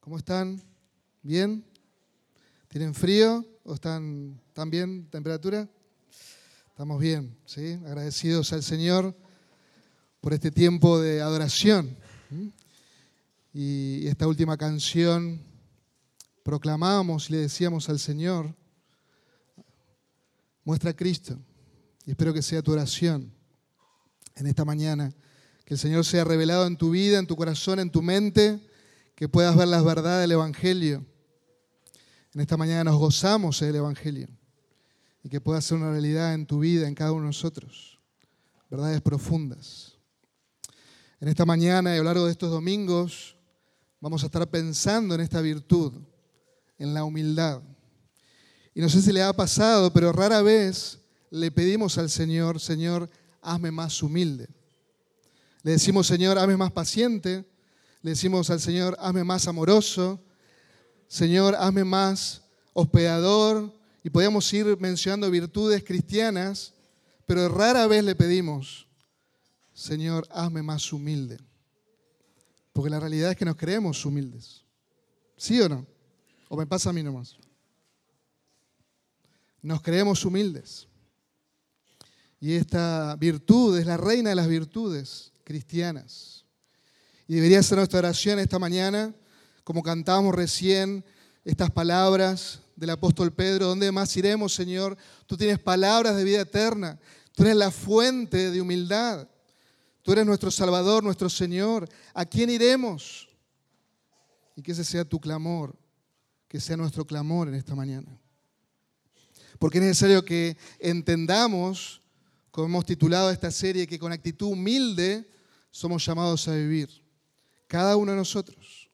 ¿Cómo están? ¿Bien? ¿Tienen frío o están, están bien? ¿Temperatura? Estamos bien, ¿sí? Agradecidos al Señor por este tiempo de adoración. Y esta última canción proclamábamos y le decíamos al Señor, muestra a Cristo. Y espero que sea tu oración en esta mañana que el Señor sea revelado en tu vida, en tu corazón, en tu mente, que puedas ver las verdades del Evangelio. En esta mañana nos gozamos del Evangelio y que pueda ser una realidad en tu vida, en cada uno de nosotros. Verdades profundas. En esta mañana y a lo largo de estos domingos vamos a estar pensando en esta virtud, en la humildad. Y no sé si le ha pasado, pero rara vez le pedimos al Señor, Señor, hazme más humilde. Le decimos, Señor, hazme más paciente. Le decimos al Señor, hazme más amoroso. Señor, hazme más hospedador. Y podíamos ir mencionando virtudes cristianas, pero rara vez le pedimos, Señor, hazme más humilde. Porque la realidad es que nos creemos humildes. ¿Sí o no? ¿O me pasa a mí nomás? Nos creemos humildes. Y esta virtud es la reina de las virtudes cristianas. Y debería ser nuestra oración esta mañana, como cantábamos recién estas palabras del apóstol Pedro, ¿dónde más iremos, Señor? Tú tienes palabras de vida eterna, tú eres la fuente de humildad, tú eres nuestro Salvador, nuestro Señor. ¿A quién iremos? Y que ese sea tu clamor, que sea nuestro clamor en esta mañana. Porque es necesario que entendamos, como hemos titulado esta serie, que con actitud humilde somos llamados a vivir, cada uno de nosotros.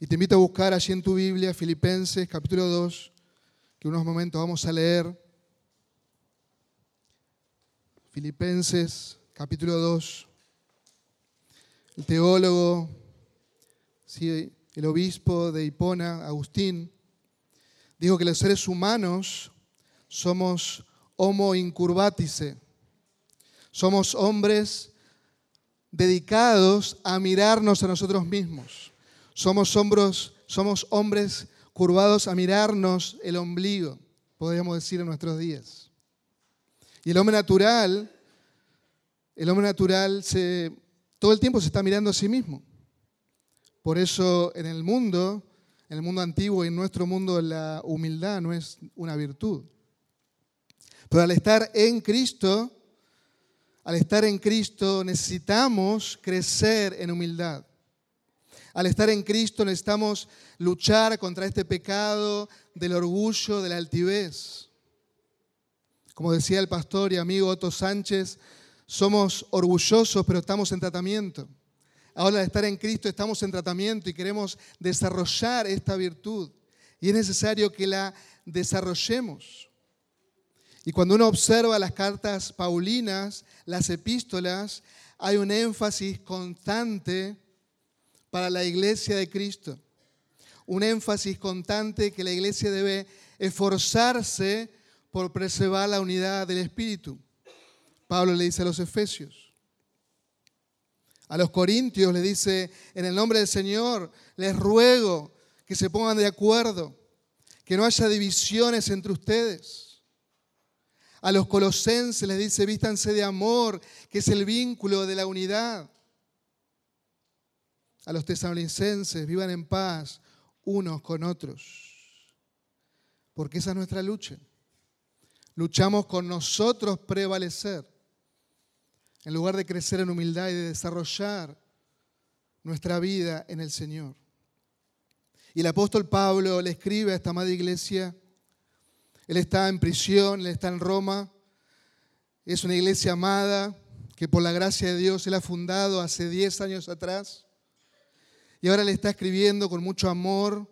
Y te invito a buscar allí en tu Biblia, Filipenses capítulo 2, que unos momentos vamos a leer. Filipenses capítulo 2. El teólogo, sí, el obispo de Hipona, Agustín, dijo que los seres humanos somos homo incurvatice. Somos hombres dedicados a mirarnos a nosotros mismos. Somos, hombros, somos hombres curvados a mirarnos el ombligo, podríamos decir en nuestros días. Y el hombre natural, el hombre natural se, todo el tiempo se está mirando a sí mismo. Por eso en el mundo, en el mundo antiguo y en nuestro mundo, la humildad no es una virtud. Pero al estar en Cristo, al estar en Cristo necesitamos crecer en humildad. Al estar en Cristo necesitamos luchar contra este pecado del orgullo, de la altivez. Como decía el pastor y amigo Otto Sánchez, somos orgullosos pero estamos en tratamiento. Ahora al estar en Cristo estamos en tratamiento y queremos desarrollar esta virtud. Y es necesario que la desarrollemos. Y cuando uno observa las cartas paulinas, las epístolas, hay un énfasis constante para la iglesia de Cristo. Un énfasis constante que la iglesia debe esforzarse por preservar la unidad del Espíritu. Pablo le dice a los Efesios. A los Corintios le dice, en el nombre del Señor, les ruego que se pongan de acuerdo, que no haya divisiones entre ustedes a los colosenses les dice, vístanse de amor, que es el vínculo de la unidad. A los tesalonicenses, vivan en paz unos con otros. Porque esa es nuestra lucha. Luchamos con nosotros prevalecer. En lugar de crecer en humildad y de desarrollar nuestra vida en el Señor. Y el apóstol Pablo le escribe a esta amada iglesia él está en prisión, él está en Roma. Es una iglesia amada que por la gracia de Dios él ha fundado hace 10 años atrás. Y ahora le está escribiendo con mucho amor.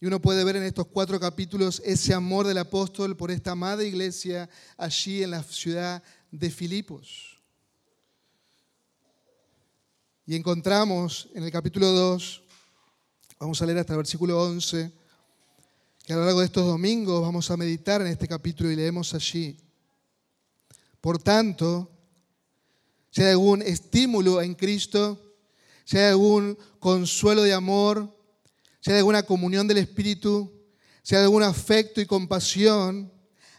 Y uno puede ver en estos cuatro capítulos ese amor del apóstol por esta amada iglesia allí en la ciudad de Filipos. Y encontramos en el capítulo 2, vamos a leer hasta el versículo 11, que a lo largo de estos domingos vamos a meditar en este capítulo y leemos allí. Por tanto, si hay algún estímulo en Cristo, si hay algún consuelo de amor, si hay alguna comunión del Espíritu, si hay algún afecto y compasión,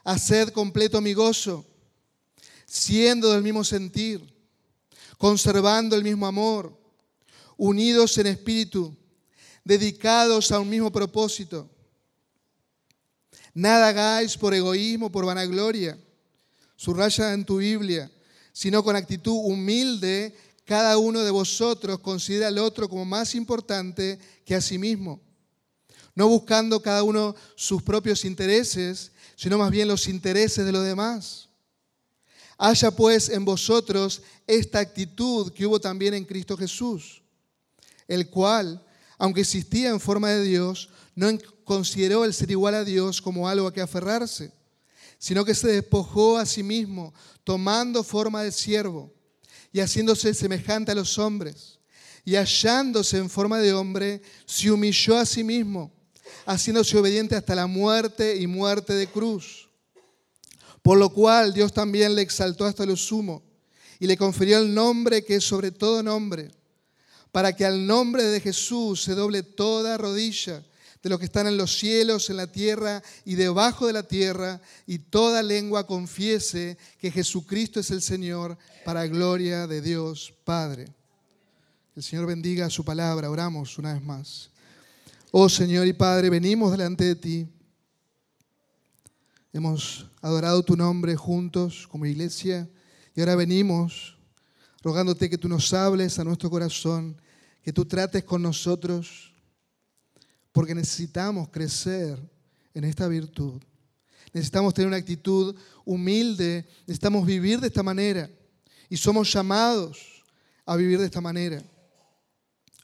haced completo mi gozo, siendo del mismo sentir, conservando el mismo amor, unidos en espíritu, dedicados a un mismo propósito. Nada hagáis por egoísmo, por vanagloria, subraya en tu Biblia, sino con actitud humilde, cada uno de vosotros considera al otro como más importante que a sí mismo, no buscando cada uno sus propios intereses, sino más bien los intereses de los demás. Haya pues en vosotros esta actitud que hubo también en Cristo Jesús, el cual, aunque existía en forma de Dios, no consideró el ser igual a Dios como algo a que aferrarse, sino que se despojó a sí mismo, tomando forma de siervo y haciéndose semejante a los hombres. Y hallándose en forma de hombre, se humilló a sí mismo, haciéndose obediente hasta la muerte y muerte de cruz. Por lo cual Dios también le exaltó hasta lo sumo y le confirió el nombre que es sobre todo nombre, para que al nombre de Jesús se doble toda rodilla de los que están en los cielos, en la tierra y debajo de la tierra, y toda lengua confiese que Jesucristo es el Señor, para gloria de Dios Padre. El Señor bendiga su palabra. Oramos una vez más. Oh Señor y Padre, venimos delante de ti. Hemos adorado tu nombre juntos como iglesia y ahora venimos rogándote que tú nos hables a nuestro corazón, que tú trates con nosotros porque necesitamos crecer en esta virtud. Necesitamos tener una actitud humilde, necesitamos vivir de esta manera y somos llamados a vivir de esta manera.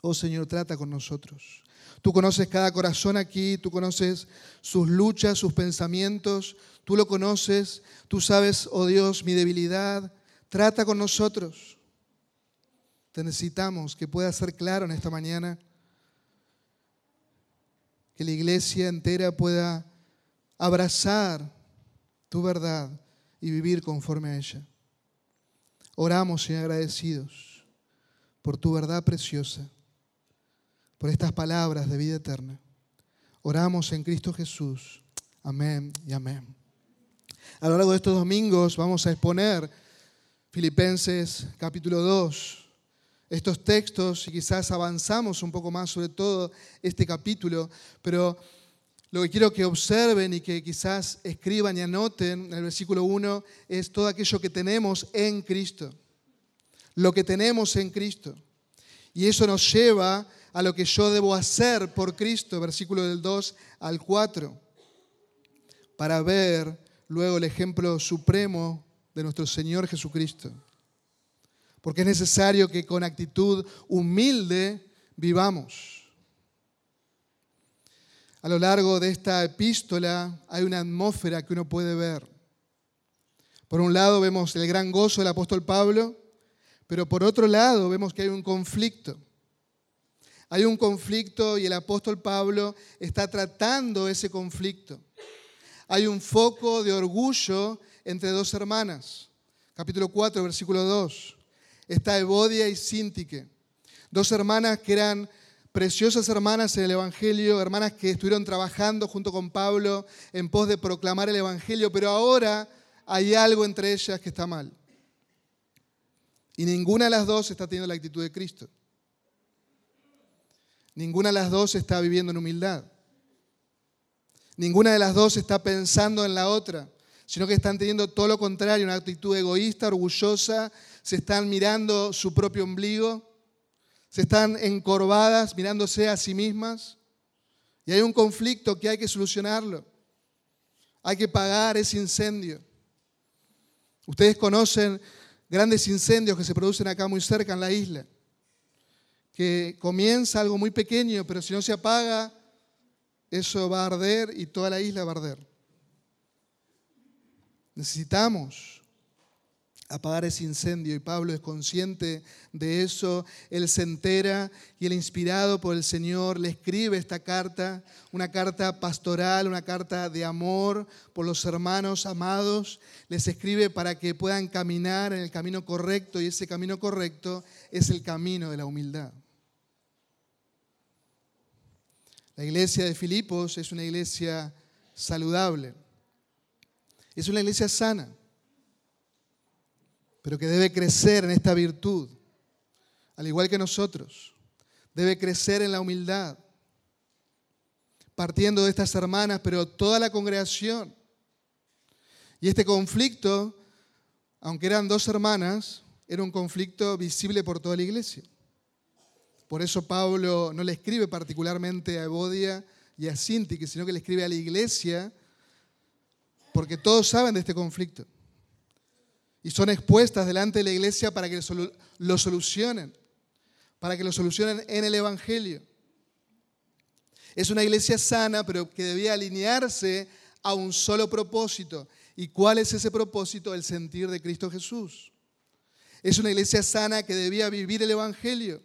Oh Señor, trata con nosotros. Tú conoces cada corazón aquí, tú conoces sus luchas, sus pensamientos, tú lo conoces, tú sabes, oh Dios, mi debilidad. Trata con nosotros. Te necesitamos que pueda ser claro en esta mañana que la iglesia entera pueda abrazar tu verdad y vivir conforme a ella. Oramos y agradecidos por tu verdad preciosa, por estas palabras de vida eterna. Oramos en Cristo Jesús. Amén y amén. A lo largo de estos domingos vamos a exponer Filipenses capítulo 2 estos textos y quizás avanzamos un poco más sobre todo este capítulo, pero lo que quiero que observen y que quizás escriban y anoten en el versículo 1 es todo aquello que tenemos en Cristo. Lo que tenemos en Cristo. Y eso nos lleva a lo que yo debo hacer por Cristo, versículo del 2 al 4, para ver luego el ejemplo supremo de nuestro Señor Jesucristo porque es necesario que con actitud humilde vivamos. A lo largo de esta epístola hay una atmósfera que uno puede ver. Por un lado vemos el gran gozo del apóstol Pablo, pero por otro lado vemos que hay un conflicto. Hay un conflicto y el apóstol Pablo está tratando ese conflicto. Hay un foco de orgullo entre dos hermanas. Capítulo 4, versículo 2 está Evodia y Sintique, dos hermanas que eran preciosas hermanas en el Evangelio, hermanas que estuvieron trabajando junto con Pablo en pos de proclamar el Evangelio, pero ahora hay algo entre ellas que está mal. Y ninguna de las dos está teniendo la actitud de Cristo. Ninguna de las dos está viviendo en humildad. Ninguna de las dos está pensando en la otra, sino que están teniendo todo lo contrario, una actitud egoísta, orgullosa se están mirando su propio ombligo, se están encorvadas mirándose a sí mismas y hay un conflicto que hay que solucionarlo. Hay que pagar ese incendio. Ustedes conocen grandes incendios que se producen acá muy cerca en la isla, que comienza algo muy pequeño, pero si no se apaga, eso va a arder y toda la isla va a arder. Necesitamos apagar ese incendio. Y Pablo es consciente de eso, él se entera y el inspirado por el Señor le escribe esta carta, una carta pastoral, una carta de amor por los hermanos amados, les escribe para que puedan caminar en el camino correcto y ese camino correcto es el camino de la humildad. La iglesia de Filipos es una iglesia saludable, es una iglesia sana pero que debe crecer en esta virtud, al igual que nosotros. Debe crecer en la humildad, partiendo de estas hermanas, pero toda la congregación. Y este conflicto, aunque eran dos hermanas, era un conflicto visible por toda la iglesia. Por eso Pablo no le escribe particularmente a Evodia y a Sinti, sino que le escribe a la iglesia, porque todos saben de este conflicto. Y son expuestas delante de la iglesia para que lo solucionen, para que lo solucionen en el Evangelio. Es una iglesia sana, pero que debía alinearse a un solo propósito. ¿Y cuál es ese propósito? El sentir de Cristo Jesús. Es una iglesia sana que debía vivir el Evangelio.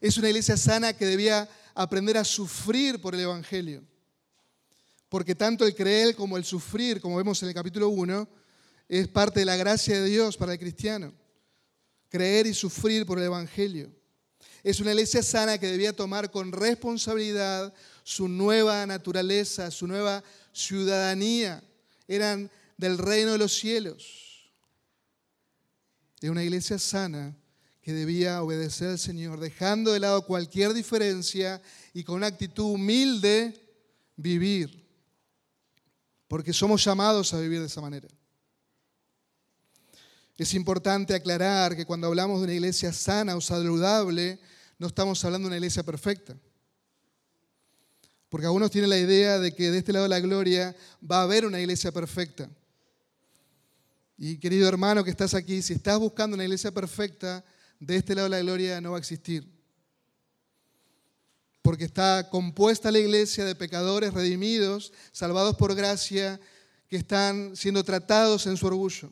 Es una iglesia sana que debía aprender a sufrir por el Evangelio. Porque tanto el creer como el sufrir, como vemos en el capítulo 1, es parte de la gracia de Dios para el cristiano. Creer y sufrir por el Evangelio. Es una iglesia sana que debía tomar con responsabilidad su nueva naturaleza, su nueva ciudadanía. Eran del reino de los cielos. Es una iglesia sana que debía obedecer al Señor, dejando de lado cualquier diferencia y con una actitud humilde vivir, porque somos llamados a vivir de esa manera. Es importante aclarar que cuando hablamos de una iglesia sana o saludable, no estamos hablando de una iglesia perfecta. Porque algunos tienen la idea de que de este lado de la gloria va a haber una iglesia perfecta. Y querido hermano que estás aquí, si estás buscando una iglesia perfecta, de este lado de la gloria no va a existir. Porque está compuesta la iglesia de pecadores redimidos, salvados por gracia, que están siendo tratados en su orgullo.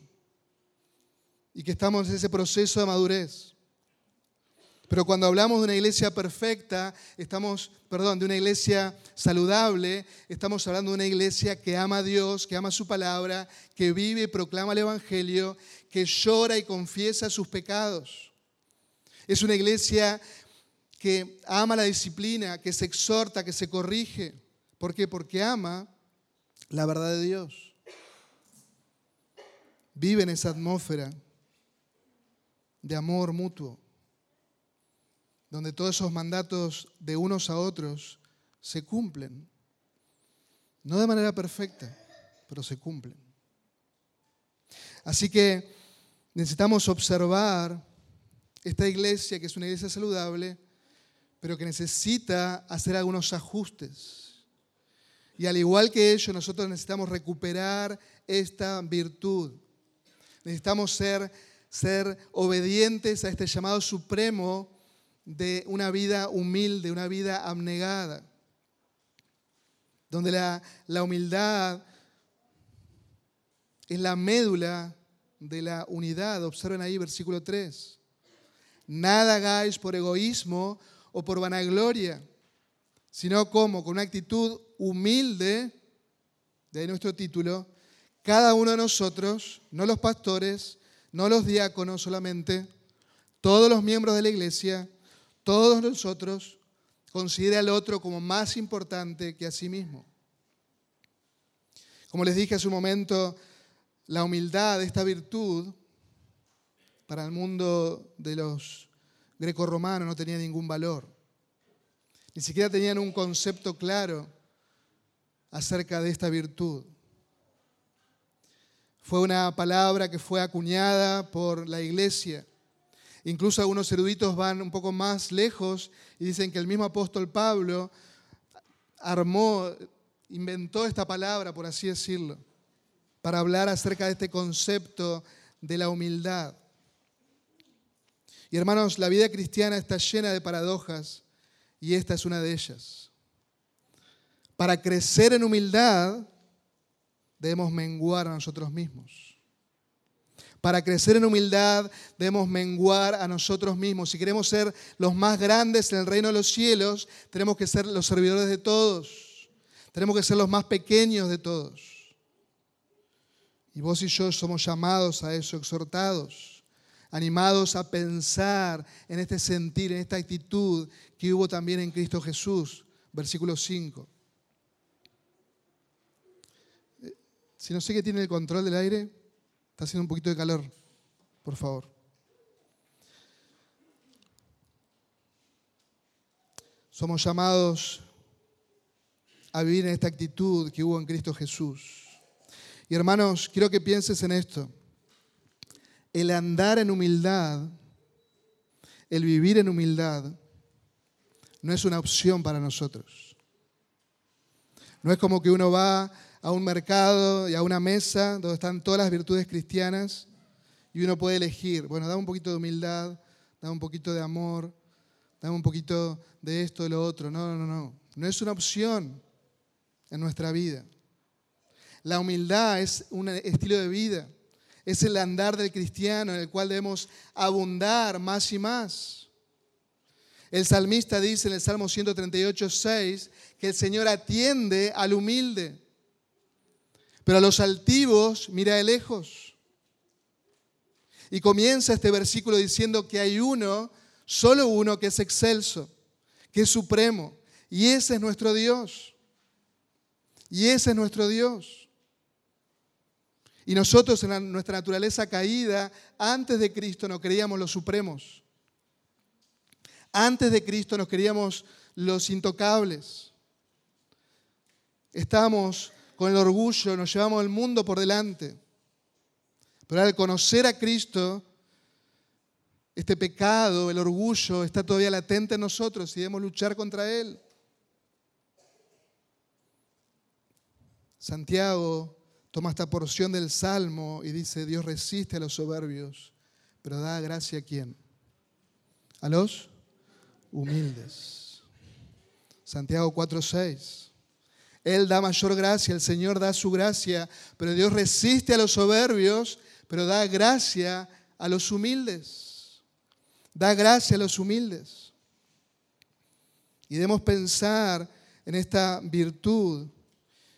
Y que estamos en ese proceso de madurez. Pero cuando hablamos de una iglesia perfecta, estamos, perdón, de una iglesia saludable, estamos hablando de una iglesia que ama a Dios, que ama su palabra, que vive y proclama el Evangelio, que llora y confiesa sus pecados. Es una iglesia que ama la disciplina, que se exhorta, que se corrige. ¿Por qué? Porque ama la verdad de Dios. Vive en esa atmósfera de amor mutuo, donde todos esos mandatos de unos a otros se cumplen. No de manera perfecta, pero se cumplen. Así que necesitamos observar esta iglesia, que es una iglesia saludable, pero que necesita hacer algunos ajustes. Y al igual que ellos, nosotros necesitamos recuperar esta virtud. Necesitamos ser, ser obedientes a este llamado supremo de una vida humilde, una vida abnegada, donde la, la humildad es la médula de la unidad. Observen ahí versículo 3. Nada hagáis por egoísmo o por vanagloria, sino como con una actitud humilde, de nuestro título, cada uno de nosotros, no los pastores, no los diáconos solamente, todos los miembros de la iglesia, todos nosotros, considera al otro como más importante que a sí mismo. Como les dije hace un momento, la humildad, esta virtud, para el mundo de los grecorromanos no tenía ningún valor. Ni siquiera tenían un concepto claro acerca de esta virtud. Fue una palabra que fue acuñada por la iglesia. Incluso algunos eruditos van un poco más lejos y dicen que el mismo apóstol Pablo armó, inventó esta palabra, por así decirlo, para hablar acerca de este concepto de la humildad. Y hermanos, la vida cristiana está llena de paradojas y esta es una de ellas. Para crecer en humildad debemos menguar a nosotros mismos. Para crecer en humildad debemos menguar a nosotros mismos. Si queremos ser los más grandes en el reino de los cielos, tenemos que ser los servidores de todos. Tenemos que ser los más pequeños de todos. Y vos y yo somos llamados a eso, exhortados animados a pensar en este sentir, en esta actitud que hubo también en Cristo Jesús, versículo 5. Si no sé qué tiene el control del aire, está haciendo un poquito de calor, por favor. Somos llamados a vivir en esta actitud que hubo en Cristo Jesús. Y hermanos, quiero que pienses en esto. El andar en humildad, el vivir en humildad, no es una opción para nosotros. No es como que uno va a un mercado y a una mesa donde están todas las virtudes cristianas y uno puede elegir, bueno, dame un poquito de humildad, dame un poquito de amor, dame un poquito de esto, de lo otro. No, no, no. No es una opción en nuestra vida. La humildad es un estilo de vida. Es el andar del cristiano en el cual debemos abundar más y más. El salmista dice en el Salmo 138, 6 que el Señor atiende al humilde, pero a los altivos mira de lejos. Y comienza este versículo diciendo que hay uno, solo uno que es excelso, que es supremo, y ese es nuestro Dios. Y ese es nuestro Dios. Y nosotros en nuestra naturaleza caída, antes de Cristo, no creíamos los supremos. Antes de Cristo nos queríamos los intocables. Estábamos con el orgullo, nos llevamos el mundo por delante. Pero al conocer a Cristo, este pecado, el orgullo, está todavía latente en nosotros y debemos luchar contra él. Santiago toma esta porción del Salmo y dice, Dios resiste a los soberbios, pero da gracia a quién? A los humildes. Santiago 4:6. Él da mayor gracia, el Señor da su gracia, pero Dios resiste a los soberbios, pero da gracia a los humildes. Da gracia a los humildes. Y debemos pensar en esta virtud.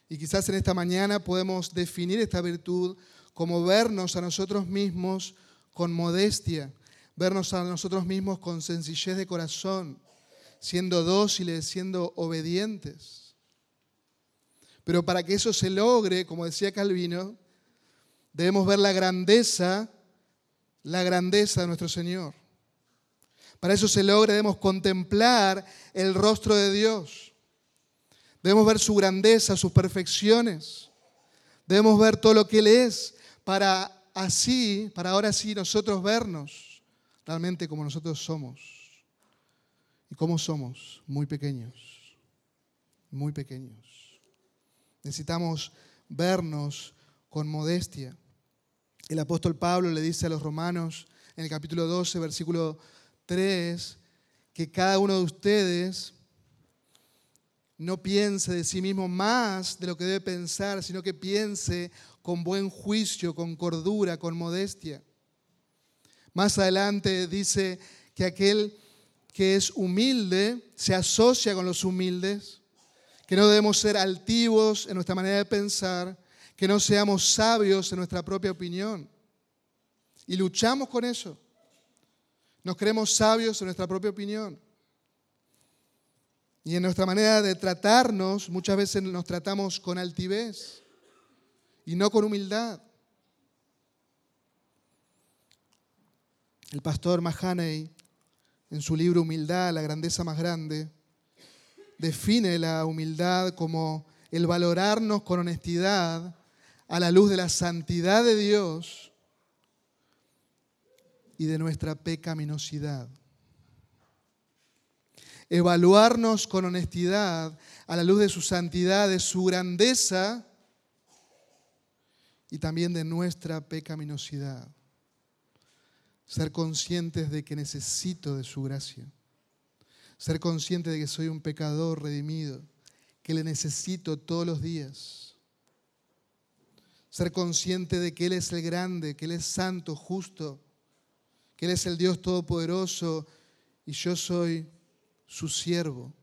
Y quizás en esta mañana podemos definir esta virtud como vernos a nosotros mismos con modestia, vernos a nosotros mismos con sencillez de corazón, siendo dóciles, siendo obedientes. Pero para que eso se logre, como decía Calvino, debemos ver la grandeza, la grandeza de nuestro Señor. Para eso se logre, debemos contemplar el rostro de Dios. Debemos ver su grandeza, sus perfecciones. Debemos ver todo lo que Él es para así, para ahora sí nosotros vernos realmente como nosotros somos. ¿Y cómo somos? Muy pequeños, muy pequeños. Necesitamos vernos con modestia. El apóstol Pablo le dice a los romanos en el capítulo 12, versículo 3, que cada uno de ustedes no piense de sí mismo más de lo que debe pensar, sino que piense con buen juicio, con cordura, con modestia. Más adelante dice que aquel que es humilde se asocia con los humildes, que no debemos ser altivos en nuestra manera de pensar, que no seamos sabios en nuestra propia opinión. Y luchamos con eso. Nos creemos sabios en nuestra propia opinión. Y en nuestra manera de tratarnos, muchas veces nos tratamos con altivez y no con humildad. El pastor Mahaney, en su libro Humildad, la grandeza más grande, define la humildad como el valorarnos con honestidad a la luz de la santidad de Dios y de nuestra pecaminosidad. Evaluarnos con honestidad a la luz de su santidad, de su grandeza y también de nuestra pecaminosidad ser conscientes de que necesito de su gracia, ser consciente de que soy un pecador redimido, que le necesito todos los días, ser consciente de que Él es el grande, que Él es santo, justo, que Él es el Dios todopoderoso y yo soy su siervo.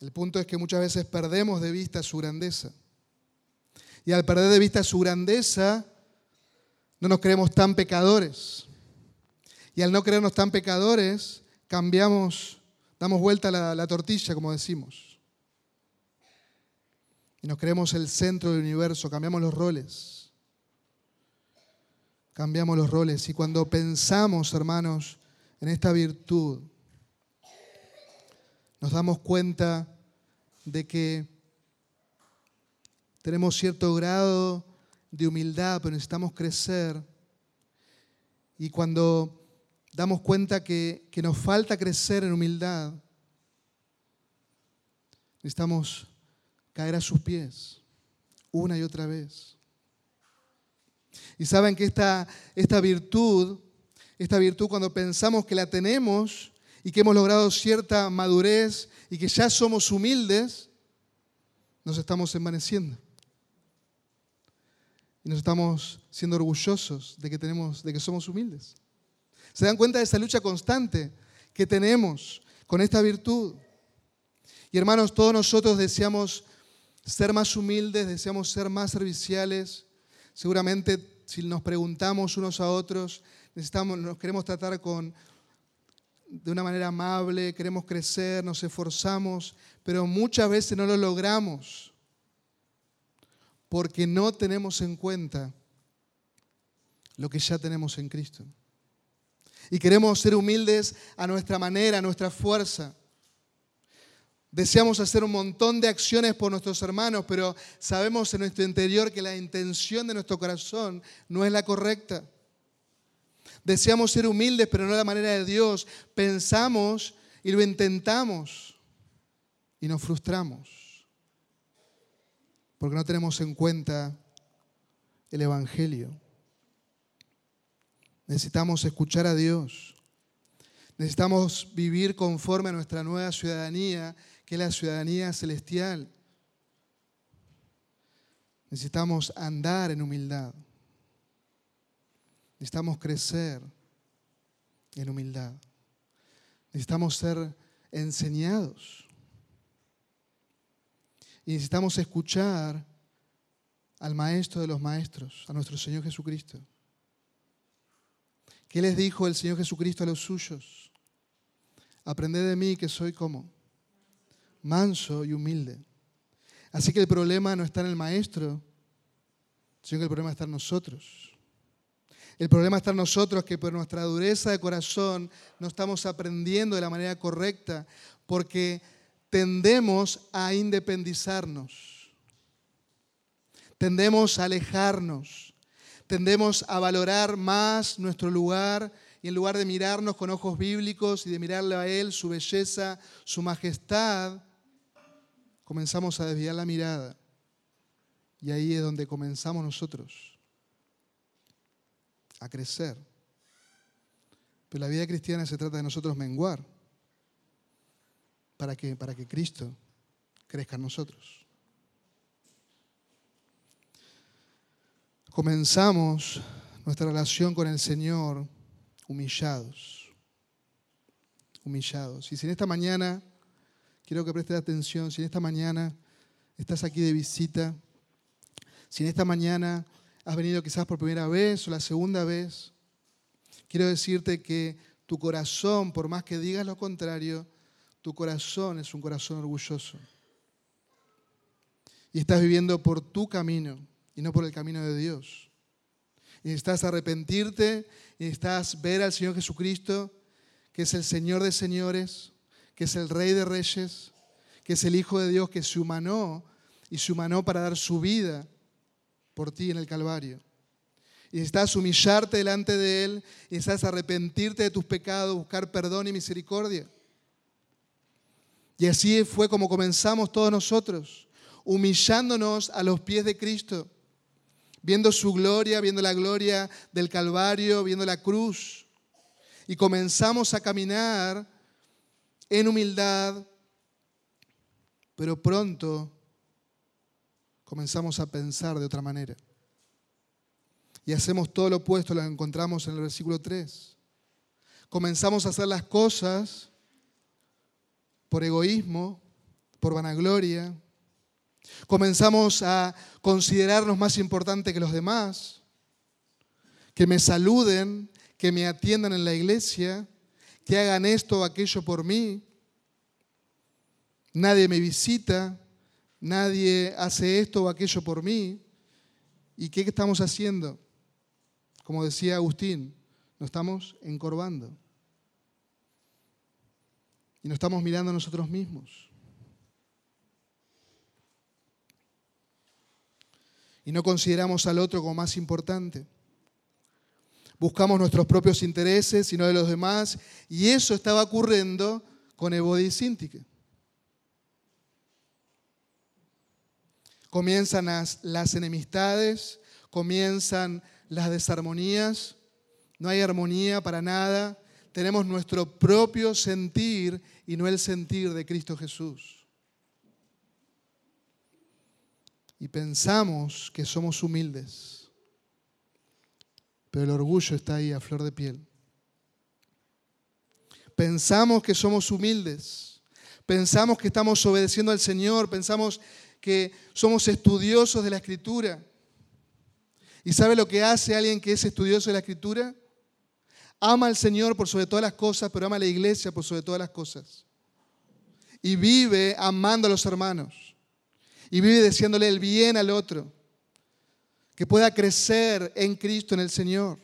El punto es que muchas veces perdemos de vista su grandeza. Y al perder de vista su grandeza, no nos creemos tan pecadores. Y al no creernos tan pecadores, cambiamos Damos vuelta la, la tortilla, como decimos. Y nos creemos el centro del universo, cambiamos los roles. Cambiamos los roles. Y cuando pensamos, hermanos, en esta virtud, nos damos cuenta de que tenemos cierto grado de humildad, pero necesitamos crecer. Y cuando damos cuenta que, que nos falta crecer en humildad, necesitamos caer a sus pies una y otra vez. Y saben que esta, esta virtud, esta virtud cuando pensamos que la tenemos y que hemos logrado cierta madurez y que ya somos humildes, nos estamos envaneciendo. Y nos estamos siendo orgullosos de que, tenemos, de que somos humildes. ¿Se dan cuenta de esa lucha constante que tenemos con esta virtud? Y hermanos, todos nosotros deseamos ser más humildes, deseamos ser más serviciales. Seguramente si nos preguntamos unos a otros, necesitamos, nos queremos tratar con, de una manera amable, queremos crecer, nos esforzamos, pero muchas veces no lo logramos porque no tenemos en cuenta lo que ya tenemos en Cristo. Y queremos ser humildes a nuestra manera, a nuestra fuerza. Deseamos hacer un montón de acciones por nuestros hermanos, pero sabemos en nuestro interior que la intención de nuestro corazón no es la correcta. Deseamos ser humildes, pero no de la manera de Dios. Pensamos y lo intentamos y nos frustramos porque no tenemos en cuenta el Evangelio. Necesitamos escuchar a Dios. Necesitamos vivir conforme a nuestra nueva ciudadanía, que es la ciudadanía celestial. Necesitamos andar en humildad. Necesitamos crecer en humildad. Necesitamos ser enseñados. Y necesitamos escuchar al Maestro de los Maestros, a nuestro Señor Jesucristo. ¿Qué les dijo el Señor Jesucristo a los suyos? Aprended de mí que soy como manso y humilde. Así que el problema no está en el Maestro, sino que el problema está en nosotros. El problema está en nosotros que por nuestra dureza de corazón no estamos aprendiendo de la manera correcta porque tendemos a independizarnos, tendemos a alejarnos, tendemos a valorar más nuestro lugar y en lugar de mirarnos con ojos bíblicos y de mirarle a Él, su belleza, su majestad, comenzamos a desviar la mirada. Y ahí es donde comenzamos nosotros a crecer. Pero la vida cristiana se trata de nosotros menguar para que, para que Cristo crezca en nosotros. Comenzamos nuestra relación con el Señor humillados, humillados. Y si en esta mañana, quiero que prestes atención, si en esta mañana estás aquí de visita, si en esta mañana has venido quizás por primera vez o la segunda vez, quiero decirte que tu corazón, por más que digas lo contrario, tu corazón es un corazón orgulloso. Y estás viviendo por tu camino y no por el camino de Dios. Y necesitas arrepentirte y necesitas ver al Señor Jesucristo, que es el Señor de señores, que es el Rey de reyes, que es el Hijo de Dios que se humanó y se humanó para dar su vida por ti en el Calvario. Y necesitas humillarte delante de Él, y necesitas arrepentirte de tus pecados, buscar perdón y misericordia. Y así fue como comenzamos todos nosotros, humillándonos a los pies de Cristo, viendo su gloria, viendo la gloria del Calvario, viendo la cruz. Y comenzamos a caminar en humildad, pero pronto comenzamos a pensar de otra manera. Y hacemos todo lo opuesto, lo encontramos en el versículo 3. Comenzamos a hacer las cosas por egoísmo, por vanagloria. Comenzamos a considerarnos más importantes que los demás, que me saluden, que me atiendan en la iglesia, que hagan esto o aquello por mí. nadie me visita, nadie hace esto o aquello por mí. ¿Y qué estamos haciendo? Como decía Agustín, nos estamos encorvando. Y nos estamos mirando a nosotros mismos. Y no consideramos al otro como más importante. Buscamos nuestros propios intereses y no de los demás. Y eso estaba ocurriendo con Ebodi Sintique. Comienzan las, las enemistades, comienzan las desarmonías, no hay armonía para nada, tenemos nuestro propio sentir y no el sentir de Cristo Jesús. Y pensamos que somos humildes, pero el orgullo está ahí a flor de piel. Pensamos que somos humildes, pensamos que estamos obedeciendo al Señor, pensamos que somos estudiosos de la Escritura. ¿Y sabe lo que hace alguien que es estudioso de la Escritura? Ama al Señor por sobre todas las cosas, pero ama a la iglesia por sobre todas las cosas. Y vive amando a los hermanos. Y vive deseándole el bien al otro. Que pueda crecer en Cristo, en el Señor.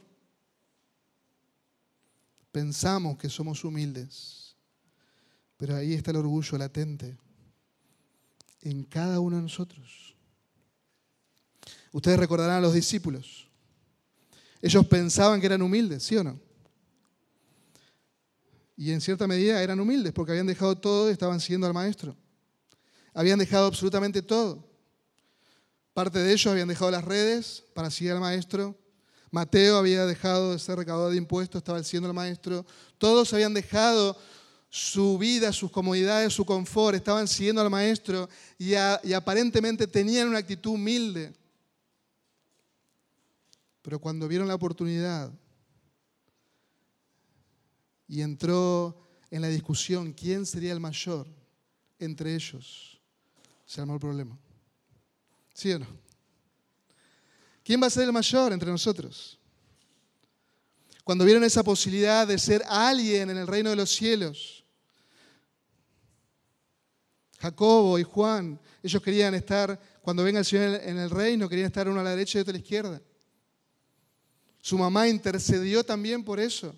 Pensamos que somos humildes, pero ahí está el orgullo latente en cada uno de nosotros. Ustedes recordarán a los discípulos. Ellos pensaban que eran humildes, ¿sí o no? Y en cierta medida eran humildes porque habían dejado todo y estaban siguiendo al maestro. Habían dejado absolutamente todo. Parte de ellos habían dejado las redes para seguir al maestro. Mateo había dejado de ser recaudador de impuestos, estaba siguiendo al maestro. Todos habían dejado su vida, sus comodidades, su confort, estaban siguiendo al maestro y, y aparentemente tenían una actitud humilde. Pero cuando vieron la oportunidad y entró en la discusión quién sería el mayor entre ellos, se armó el problema. ¿Sí o no? ¿Quién va a ser el mayor entre nosotros? Cuando vieron esa posibilidad de ser alguien en el reino de los cielos, Jacobo y Juan, ellos querían estar, cuando venga el Señor en el reino, querían estar uno a la derecha y otro a la izquierda. Su mamá intercedió también por eso.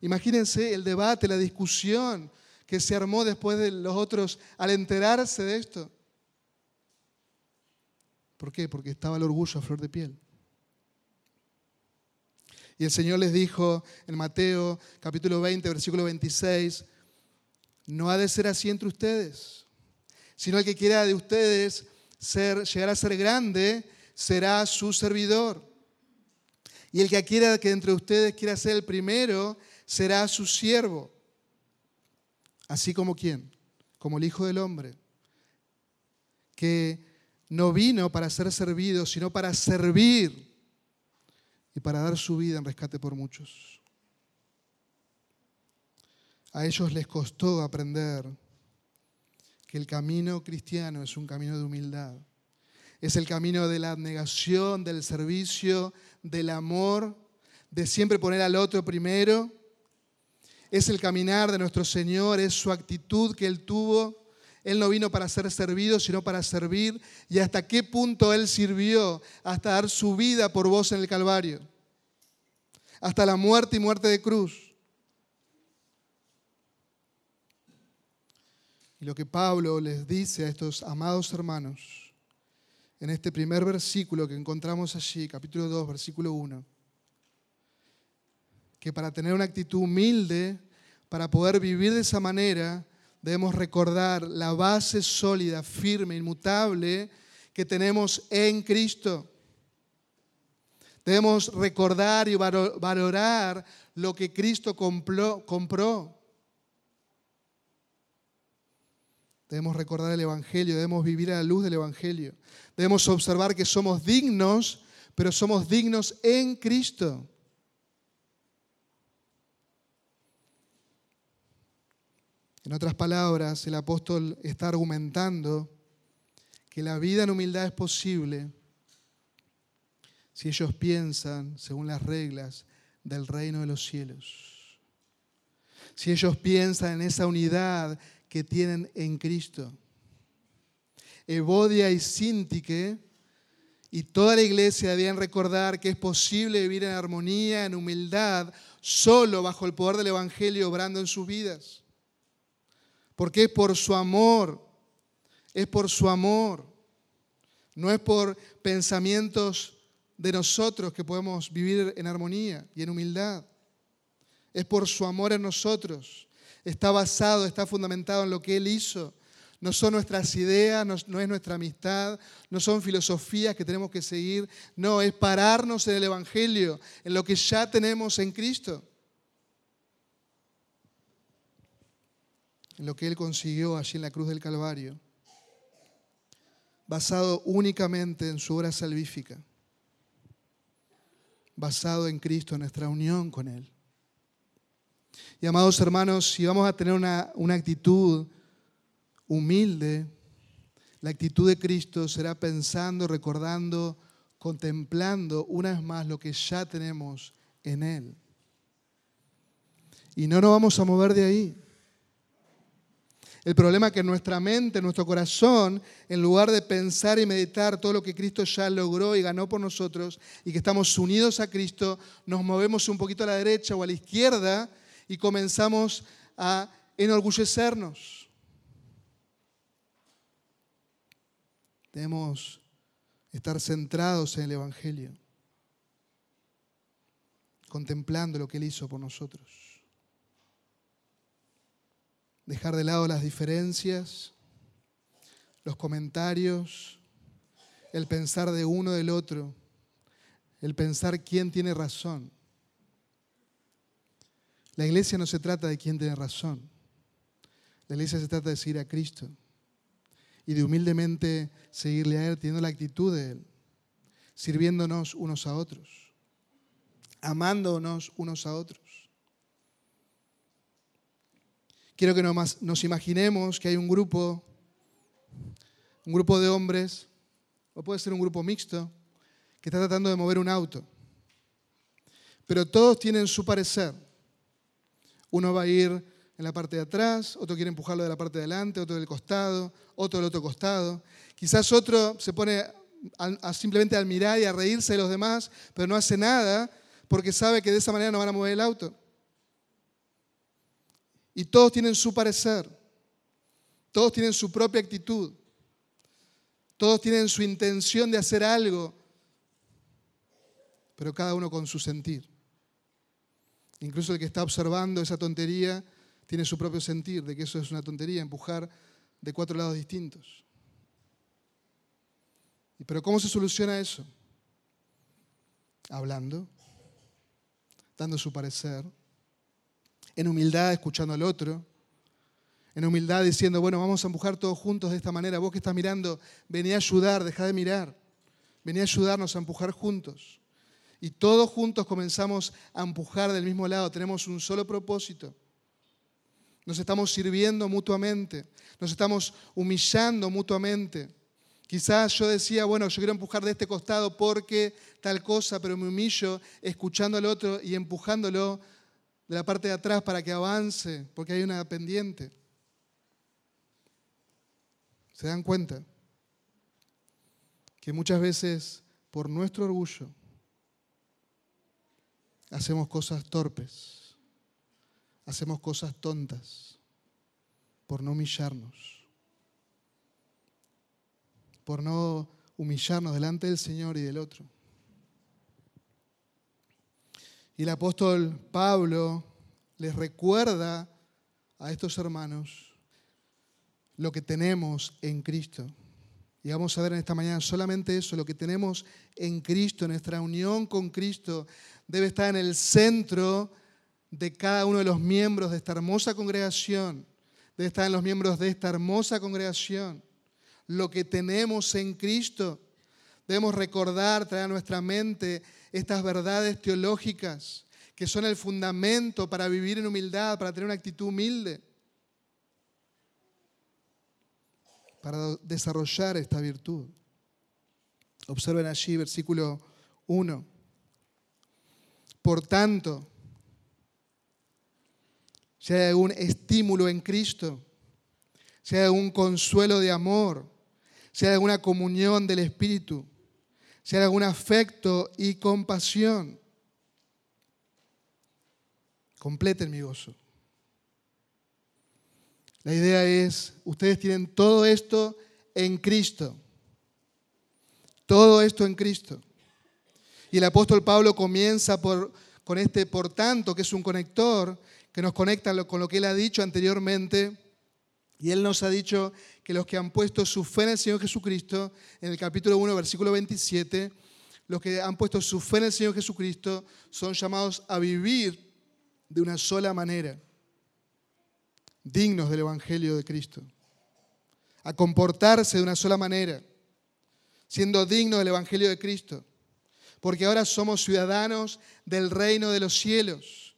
Imagínense el debate, la discusión que se armó después de los otros al enterarse de esto. ¿Por qué? Porque estaba el orgullo a flor de piel. Y el Señor les dijo en Mateo capítulo 20, versículo 26, no ha de ser así entre ustedes, sino el que quiera de ustedes ser, llegar a ser grande será su servidor. Y el que quiera que entre ustedes quiera ser el primero será su siervo. Así como quién? Como el Hijo del Hombre, que no vino para ser servido, sino para servir y para dar su vida en rescate por muchos. A ellos les costó aprender que el camino cristiano es un camino de humildad. Es el camino de la abnegación, del servicio, del amor, de siempre poner al otro primero es el caminar de nuestro Señor, es su actitud que Él tuvo. Él no vino para ser servido, sino para servir. ¿Y hasta qué punto Él sirvió? Hasta dar su vida por vos en el Calvario. Hasta la muerte y muerte de cruz. Y lo que Pablo les dice a estos amados hermanos en este primer versículo que encontramos allí, capítulo 2, versículo 1, que para tener una actitud humilde, para poder vivir de esa manera, debemos recordar la base sólida, firme, inmutable que tenemos en Cristo. Debemos recordar y valorar lo que Cristo compró. Debemos recordar el Evangelio, debemos vivir a la luz del Evangelio. Debemos observar que somos dignos, pero somos dignos en Cristo. En otras palabras, el apóstol está argumentando que la vida en humildad es posible si ellos piensan según las reglas del reino de los cielos. Si ellos piensan en esa unidad que tienen en Cristo. Evodia y Sintique y toda la iglesia debían recordar que es posible vivir en armonía, en humildad, solo bajo el poder del Evangelio obrando en sus vidas. Porque es por su amor, es por su amor, no es por pensamientos de nosotros que podemos vivir en armonía y en humildad. Es por su amor en nosotros. Está basado, está fundamentado en lo que Él hizo. No son nuestras ideas, no, es nuestra amistad, no son filosofías que tenemos que seguir, no, es pararnos en el Evangelio, en lo que ya tenemos en Cristo, lo que Él consiguió allí en la cruz del Calvario, basado únicamente en su obra salvífica, basado en Cristo, en nuestra unión con Él. Y amados hermanos, si vamos a tener una, una actitud humilde, la actitud de Cristo será pensando, recordando, contemplando una vez más lo que ya tenemos en Él. Y no nos vamos a mover de ahí. El problema es que nuestra mente, nuestro corazón, en lugar de pensar y meditar todo lo que Cristo ya logró y ganó por nosotros y que estamos unidos a Cristo, nos movemos un poquito a la derecha o a la izquierda y comenzamos a enorgullecernos Debemos estar centrados en el Evangelio, contemplando lo que Él hizo por nosotros. Dejar de lado las diferencias, los comentarios, el pensar de uno del otro, el pensar quién tiene razón. La iglesia no se trata de quién tiene razón. La iglesia se trata de seguir a Cristo y de humildemente seguirle a Él, teniendo la actitud de Él, sirviéndonos unos a otros, amándonos unos a otros. Quiero que nos imaginemos que hay un grupo, un grupo de hombres, o puede ser un grupo mixto, que está tratando de mover un auto. Pero todos tienen su parecer. Uno va a ir en la parte de atrás, otro quiere empujarlo de la parte de adelante, otro del costado, otro del otro costado. Quizás otro se pone a, simplemente a mirar y a reírse de los demás, pero no hace nada porque sabe que de esa manera no van a mover el auto. Y todos tienen su parecer, todos tienen su propia actitud, todos tienen su intención de hacer algo, pero cada uno con su sentir. Incluso el que está observando esa tontería tiene su propio sentir de que eso es una tontería, empujar de cuatro lados distintos. Pero ¿cómo se soluciona eso? Hablando, dando su parecer, en humildad escuchando al otro, en humildad diciendo, bueno, vamos a empujar todos juntos de esta manera. Vos que estás mirando, vení a ayudar, deja de mirar. Vení a ayudarnos a empujar juntos. Y todos juntos comenzamos a empujar del mismo lado. Tenemos un solo propósito. Nos estamos sirviendo mutuamente, nos estamos humillando mutuamente. Quizás yo decía, bueno, yo quiero empujar de este costado porque tal cosa, pero me humillo escuchando al otro y empujándolo de la parte de atrás para que avance, porque hay una pendiente. ¿Se dan cuenta? Que muchas veces por nuestro orgullo hacemos cosas torpes hacemos cosas tontas por no humillarnos, por no humillarnos delante del Señor y del otro. Y el apóstol Pablo les recuerda a estos hermanos lo que tenemos en Cristo. Y vamos a ver en esta mañana solamente eso, lo que tenemos en Cristo, nuestra unión con Cristo debe estar en el centro de cada uno de los miembros de esta hermosa congregación, debe estar en los miembros de esta hermosa congregación. Lo que tenemos en Cristo, debemos recordar, traer a nuestra mente estas verdades teológicas que son el fundamento para vivir en humildad, para tener una actitud humilde, para desarrollar esta virtud. Observen allí versículo 1. Por tanto, si hay algún estímulo en Cristo, si hay algún consuelo de amor, si hay alguna comunión del Espíritu, si hay algún afecto y compasión. Completen mi gozo. La idea es, ustedes tienen todo esto en Cristo. Todo esto en Cristo. Y el apóstol Pablo comienza por, con este por tanto, que es un conector que nos conecta con lo que él ha dicho anteriormente. Y él nos ha dicho que los que han puesto su fe en el Señor Jesucristo, en el capítulo 1, versículo 27, los que han puesto su fe en el Señor Jesucristo son llamados a vivir de una sola manera dignos del Evangelio de Cristo, a comportarse de una sola manera, siendo dignos del Evangelio de Cristo, porque ahora somos ciudadanos del reino de los cielos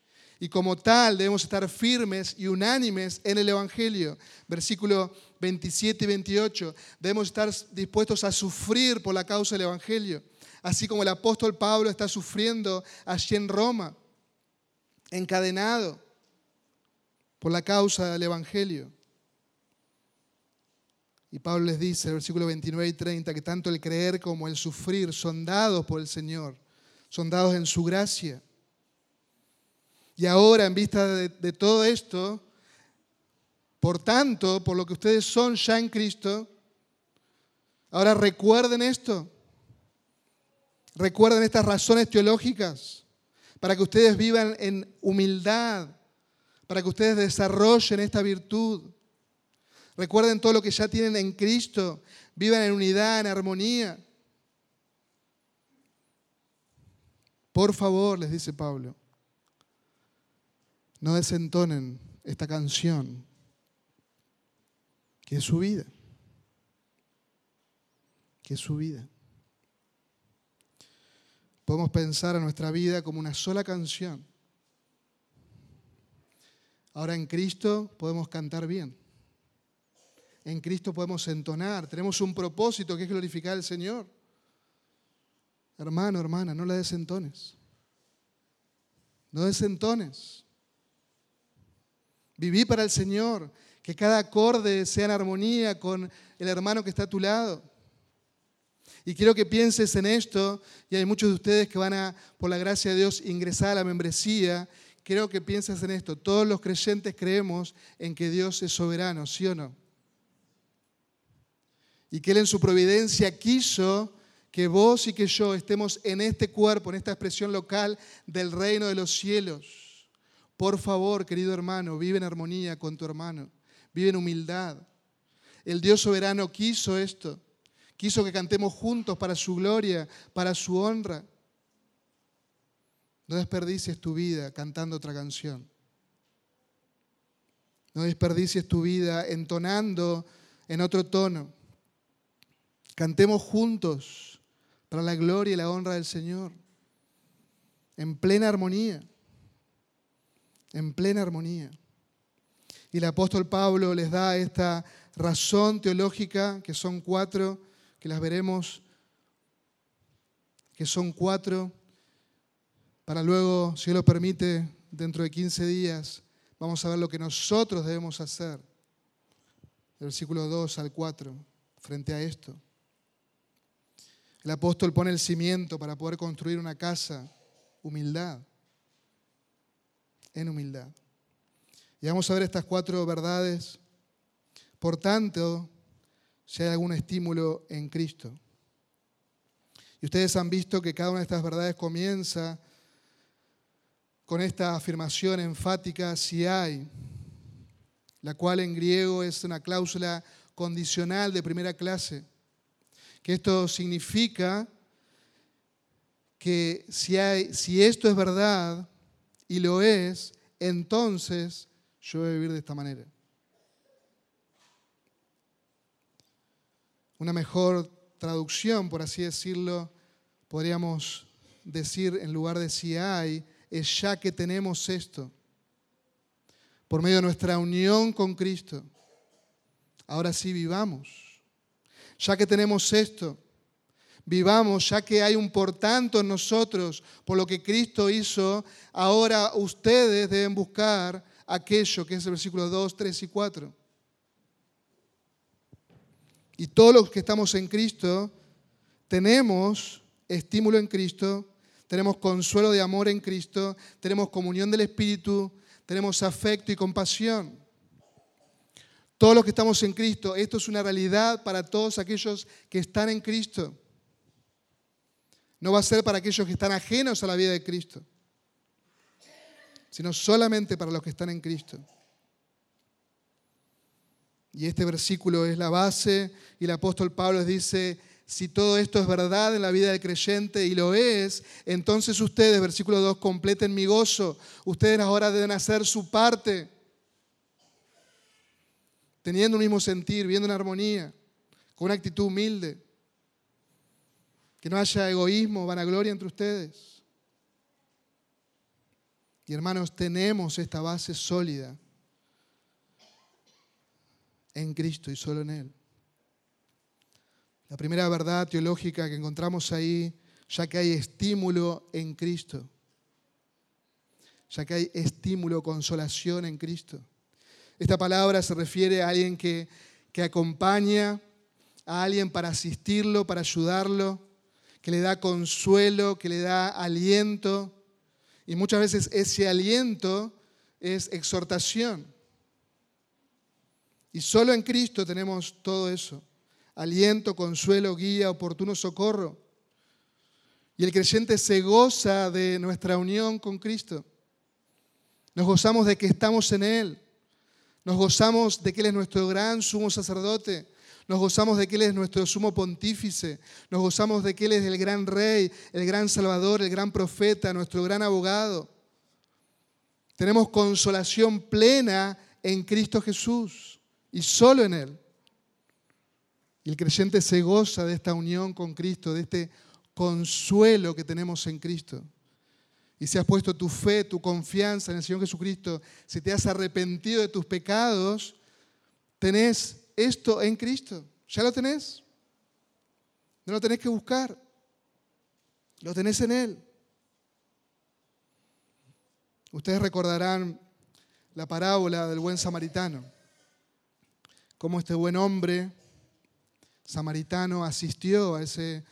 y como tal debemos estar firmes y unánimes en el Evangelio. Versículo 27 y 28, debemos estar dispuestos a sufrir por la causa del Evangelio, así como el apóstol Pablo está sufriendo allí en Roma, encadenado por la causa del Evangelio. Y Pablo les dice, el versículo 29 y 30, que tanto el creer como el sufrir son dados por el Señor, son dados en su gracia. Y ahora, en vista de, todo esto, por tanto, por lo que ustedes son ya en Cristo, ahora recuerden esto. Recuerden estas razones teológicas para que ustedes vivan en humildad, para que ustedes desarrollen esta virtud. Recuerden todo lo que ya tienen en Cristo, vivan en unidad, en armonía. Por favor, les dice Pablo, no desentonen esta canción, que es su vida, que es su vida. Podemos pensar a nuestra vida como una sola canción Ahora en Cristo podemos cantar bien. En Cristo podemos entonar. Tenemos un propósito que es glorificar al Señor. Hermano, hermana, no la desentones. No desentones. Viví para el Señor. Que cada acorde sea en armonía con el hermano que está a tu lado. Y quiero que pienses en esto, y hay muchos de ustedes que van a, por la gracia de Dios, ingresar a la membresía Quiero que pienses en esto. Todos los creyentes creemos en que Dios es soberano, ¿sí o no? Y que Él en su providencia quiso que vos y que yo estemos en este cuerpo, en esta expresión local del reino de los cielos. Por favor, querido hermano, vive en armonía con tu hermano, vive en humildad. El Dios soberano quiso esto, quiso que cantemos juntos para su gloria, para su honra. No desperdicies tu vida cantando otra canción. No desperdicies tu vida entonando en otro tono. Cantemos juntos para la gloria y la honra del Señor. En plena armonía. En plena armonía. Y el apóstol Pablo les da esta razón teológica, que son cuatro, que las veremos, que son cuatro para luego, si Dios lo permite, dentro de 15 días, vamos a ver lo que nosotros debemos hacer. Versículo 2 al 4, frente a esto. El apóstol pone el cimiento para poder construir una casa, humildad, en humildad. Y vamos a ver estas cuatro verdades. Por tanto, si hay algún estímulo en Cristo. Y ustedes han visto que cada una de estas verdades comienza con esta afirmación enfática si hay, la cual en griego es una cláusula condicional de primera clase, que esto significa que si, hay, si esto es verdad y lo es, entonces yo voy a vivir de esta manera. Una mejor traducción, por así decirlo, podríamos decir en lugar de si hay, es ya que tenemos esto, por medio de nuestra unión con Cristo, ahora sí vivamos. Ya que tenemos esto, vivamos, ya que hay un por tanto en nosotros por lo que Cristo hizo, ahora ustedes deben buscar aquello que es el versículo 2, 3 y 4. Y todos los que estamos en Cristo tenemos estímulo en Cristo, tenemos consuelo de amor en Cristo, tenemos comunión del Espíritu, tenemos afecto y compasión. Todos los que estamos en Cristo, esto es una realidad para todos aquellos que están en Cristo. No va a ser para aquellos que están ajenos a la vida de Cristo, sino solamente para los que están en Cristo. Y este versículo es la base y el apóstol Pablo dice, si todo esto es verdad en la vida del creyente y lo es, entonces ustedes, versículo 2, completen mi gozo. Ustedes ahora deben hacer su parte, teniendo un mismo sentir, viendo una armonía, con una actitud humilde. Que no haya egoísmo, vanagloria entre ustedes. Y hermanos, tenemos esta base sólida en Cristo y solo en Él. La primera verdad teológica que encontramos ahí, ya que hay estímulo en Cristo, ya que hay estímulo, consolación en Cristo. Esta palabra se refiere a alguien que, que acompaña a alguien para asistirlo, para ayudarlo, que le da consuelo, que le da aliento. Y muchas veces ese aliento es exhortación. Y solo en Cristo tenemos todo eso. Aliento, consuelo, guía, oportuno socorro. Y el creyente se goza de nuestra unión con Cristo. Nos gozamos de que estamos en Él. Nos gozamos de que Él es nuestro gran sumo sacerdote. Nos gozamos de que Él es nuestro sumo pontífice. Nos gozamos de que Él es el gran rey, el gran salvador, el gran profeta, nuestro gran abogado. Tenemos consolación plena en Cristo Jesús y solo en Él. Y el creyente se goza de esta unión con Cristo, de este consuelo que tenemos en Cristo. Y si has puesto tu fe, tu confianza en el Señor Jesucristo, si te has arrepentido de tus pecados, tenés esto en Cristo. Ya lo tenés. No lo tenés que buscar. Lo tenés en Él. Ustedes recordarán la parábola del buen samaritano cómo este buen hombre samaritano asistió a ese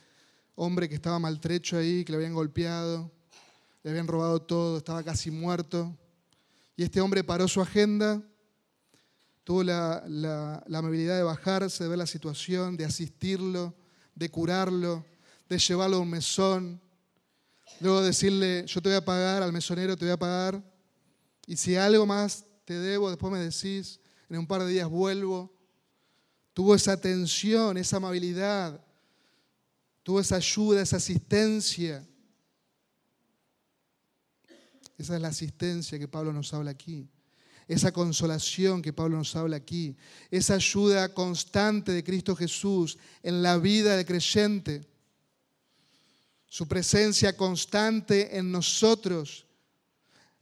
hombre que estaba maltrecho ahí, que le habían golpeado, le habían robado todo, estaba casi muerto. Y este hombre paró su agenda, tuvo la, la, amabilidad de bajarse, de ver la situación, de asistirlo, de curarlo, de llevarlo a un mesón. Luego decirle, yo te voy a pagar, al mesonero te voy a pagar, y si algo más te debo, después me decís, en un par de días vuelvo. Tuvo esa atención, esa amabilidad, tuvo esa ayuda, esa asistencia. Esa es la asistencia que Pablo nos habla aquí. Esa consolación que Pablo nos habla aquí. Esa ayuda constante de Cristo Jesús en la vida del creyente. Su presencia constante en nosotros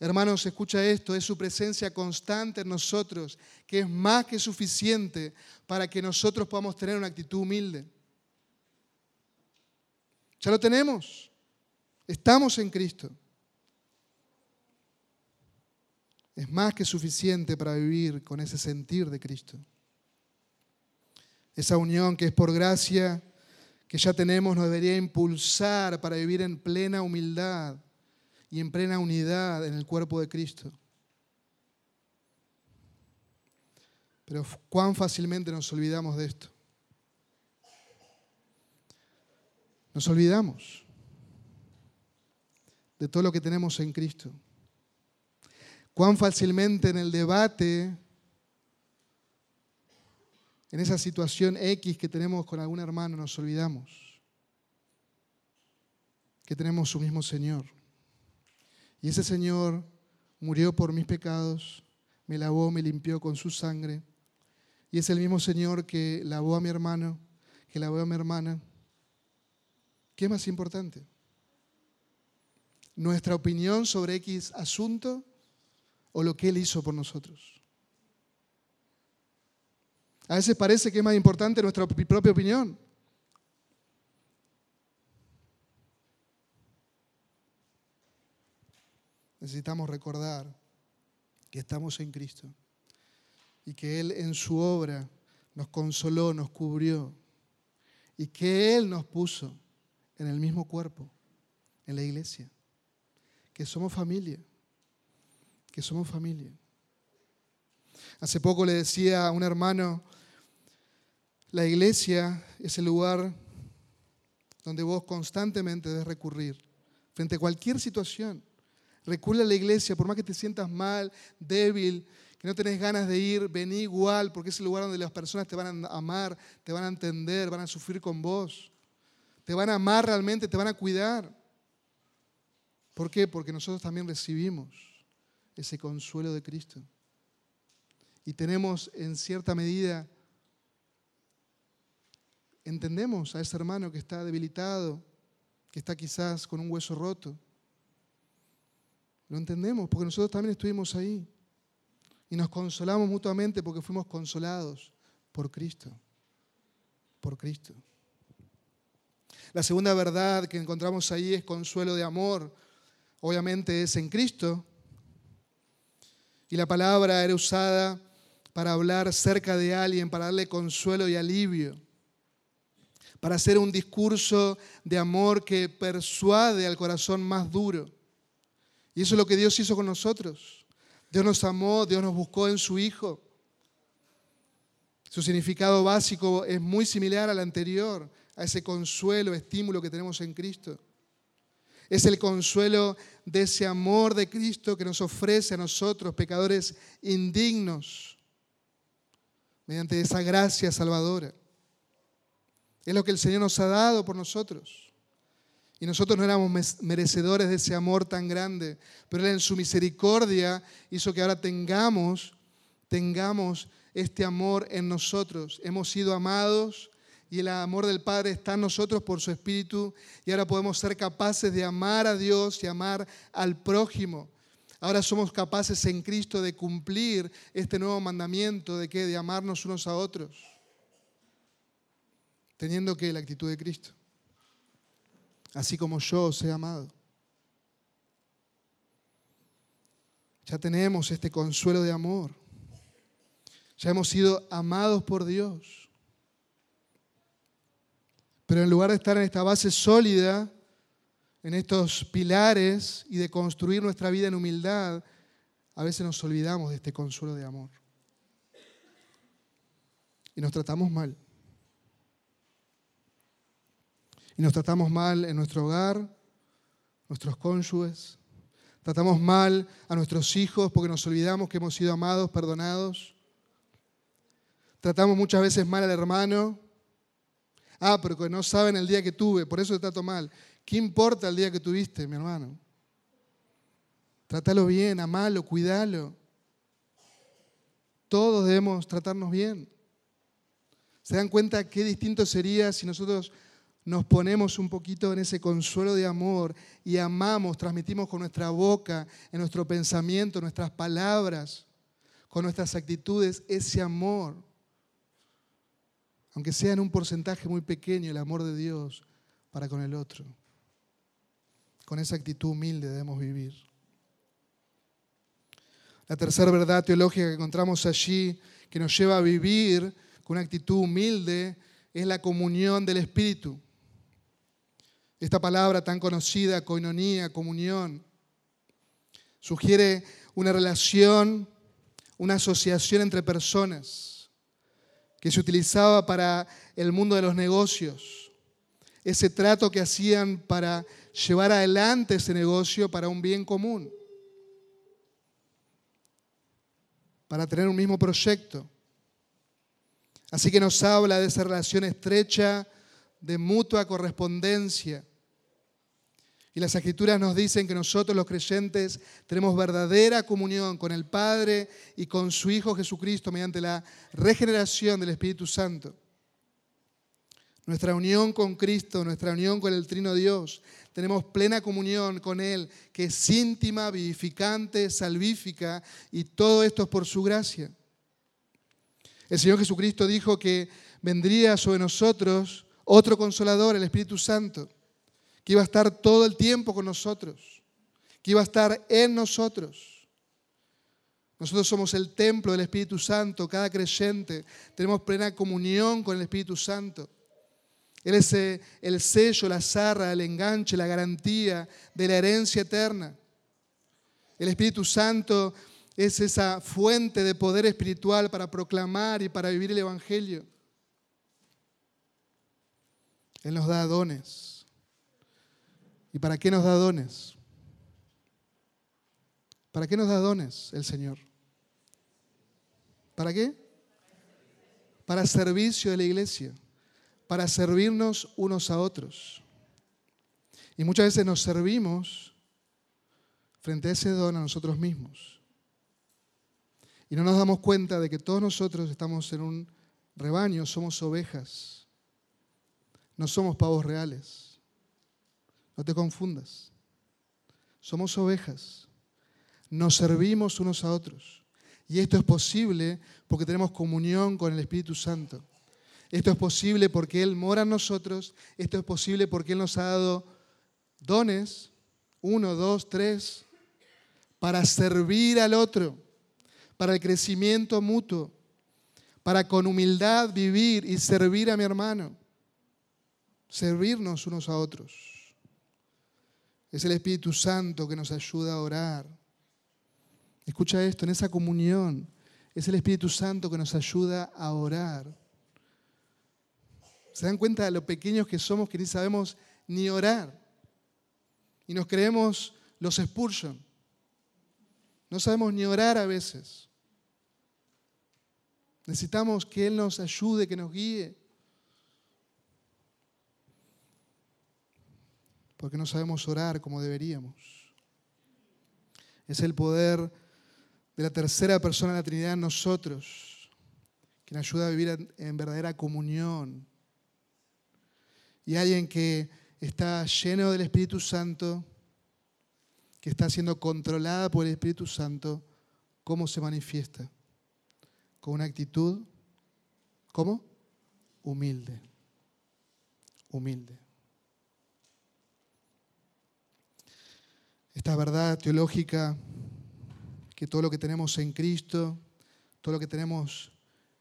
Hermanos, escucha esto, es su presencia constante en nosotros, que es más que suficiente para que nosotros podamos tener una actitud humilde. Ya lo tenemos, estamos en Cristo. Es más que suficiente para vivir con ese sentir de Cristo. Esa unión que es por gracia, que ya tenemos, nos debería impulsar para vivir en plena humildad y en plena unidad en el cuerpo de Cristo. Pero cuán fácilmente nos olvidamos de esto. Nos olvidamos de todo lo que tenemos en Cristo. Cuán fácilmente en el debate, en esa situación X que tenemos con algún hermano, nos olvidamos que tenemos su mismo Señor. Y ese Señor murió por mis pecados, me lavó, me limpió con su sangre. Y es el mismo Señor que lavó a mi hermano, que lavó a mi hermana. ¿Qué es más importante? ¿Nuestra opinión sobre X asunto o lo que Él hizo por nosotros? A veces parece que es más importante nuestra propia opinión. necesitamos recordar que estamos en Cristo y que Él en su obra nos consoló, nos cubrió y que Él nos puso en el mismo cuerpo, en la iglesia, que somos familia, somos familia. Hace poco le decía a un hermano, la iglesia es el lugar donde vos constantemente debes recurrir frente a cualquier situación. Recurre a la iglesia, por más que te sientas mal, débil, que no tenés ganas de ir, vení igual, porque es el lugar donde las personas te van a amar, te van a entender, van a sufrir con vos. Te van a amar realmente, te van a cuidar. ¿Por qué? Porque nosotros también recibimos ese consuelo de Cristo. Y tenemos en cierta medida, entendemos a ese hermano que está debilitado, que está quizás con un hueso roto. Lo entendemos porque nosotros también estuvimos ahí. Y nos consolamos mutuamente porque fuimos consolados por Cristo. Por Cristo. La segunda verdad que encontramos ahí es consuelo de amor. Obviamente es en Cristo. Y la palabra era usada para hablar cerca de alguien, para darle consuelo y alivio, para hacer un discurso de amor que persuade al corazón más duro. Y eso es lo que Dios hizo con nosotros. Dios nos amó, Dios nos buscó en su Hijo. Su significado básico es muy similar al anterior, a ese consuelo, estímulo que tenemos en Cristo. Es el consuelo de ese amor de Cristo que nos ofrece a nosotros, pecadores indignos, mediante esa gracia salvadora. Es lo que el Señor nos ha dado por nosotros. Y nosotros no éramos merecedores de ese amor tan grande, pero Él en su misericordia hizo que ahora tengamos, tengamos este amor en nosotros. Hemos sido amados y el amor del Padre está en nosotros por su Espíritu y ahora podemos ser capaces de amar a Dios y amar al prójimo. Ahora somos capaces en Cristo de cumplir este nuevo mandamiento de que de amarnos unos a otros, teniendo que la actitud de Cristo, así como yo os he amado. Ya tenemos este consuelo de amor. Ya hemos sido amados por Dios. Pero en lugar de estar en esta base sólida, en estos pilares y de construir nuestra vida en humildad, a veces nos olvidamos de este consuelo de amor. Y nos tratamos mal. Y nos tratamos mal en nuestro hogar, nuestros cónyuges. Tratamos mal a nuestros hijos porque nos olvidamos que hemos sido amados, perdonados. Tratamos muchas veces mal al hermano. Ah, pero que no saben el día que tuve, por eso te trato mal. ¿Qué importa el día que tuviste, mi hermano? Trátalo bien, amalo, cuídalo. Todos debemos tratarnos bien. ¿Se dan cuenta qué distinto sería si nosotros nos ponemos un poquito en ese consuelo de amor y amamos, transmitimos con nuestra boca, en nuestro pensamiento, en nuestras palabras, con nuestras actitudes, ese amor? Aunque sea en un porcentaje muy pequeño el amor de Dios para con el otro. Con esa actitud humilde debemos vivir. La tercera verdad teológica que encontramos allí, que nos lleva a vivir con una actitud humilde, es la comunión del Espíritu. Esta palabra tan conocida, coinonía, comunión, sugiere una relación, una asociación entre personas que se utilizaba para el mundo de los negocios. Ese trato que hacían para llevar adelante ese negocio para un bien común, para tener un mismo proyecto. Así que nos habla de esa relación estrecha, de mutua correspondencia. Y las escrituras nos dicen que nosotros los creyentes tenemos verdadera comunión con el Padre y con su Hijo Jesucristo mediante la regeneración del Espíritu Santo. Nuestra unión con Cristo, nuestra unión con el Trino Dios, tenemos plena comunión con Él, que es íntima, vivificante, salvífica, y todo esto es por su gracia. El Señor Jesucristo dijo que vendría sobre nosotros otro consolador, el Espíritu Santo, que iba a estar todo el tiempo con nosotros, que iba a estar en nosotros. Nosotros somos el templo del Espíritu Santo, cada creyente. Tenemos plena comunión con el Espíritu Santo. Él es eh, el sello, la zarra, el enganche, la garantía de la herencia eterna. El Espíritu Santo es esa fuente de poder espiritual para proclamar y para vivir el Evangelio. Él nos da dones. ¿Y para qué nos da dones? ¿Para qué nos da dones el Señor? ¿Para qué? Para servicio de la iglesia, para servirnos unos a otros. Y muchas veces nos servimos frente a ese don a nosotros mismos. Y no nos damos cuenta de que todos nosotros estamos en un rebaño, somos ovejas. No somos pavos reales. No te confundas. Somos ovejas. Nos servimos unos a otros. Y esto es posible porque tenemos comunión con el Espíritu Santo. Esto es posible porque Él mora en nosotros. Esto es posible porque Él nos ha dado dones, uno, dos, tres, para servir al otro, para el crecimiento mutuo, para con humildad vivir y servir a mi hermano, servirnos unos a otros. Es el Espíritu Santo que nos ayuda a orar Escucha esto, en esa comunión es el Espíritu Santo que nos ayuda a orar. ¿Se dan cuenta de lo pequeños que somos que ni sabemos ni orar? Y nos creemos los Spurgeon. No sabemos ni orar a veces. Necesitamos que Él nos ayude, que nos guíe. Porque no sabemos orar como deberíamos. Es el poder de la tercera persona de la Trinidad en nosotros, que nos ayuda a vivir en, verdadera comunión. Y alguien que está lleno del Espíritu Santo, que está siendo controlada por el Espíritu Santo, ¿cómo se manifiesta? Con una actitud, ¿cómo? Humilde. Humilde. Esta verdad teológica que todo lo que tenemos en Cristo, todo lo que tenemos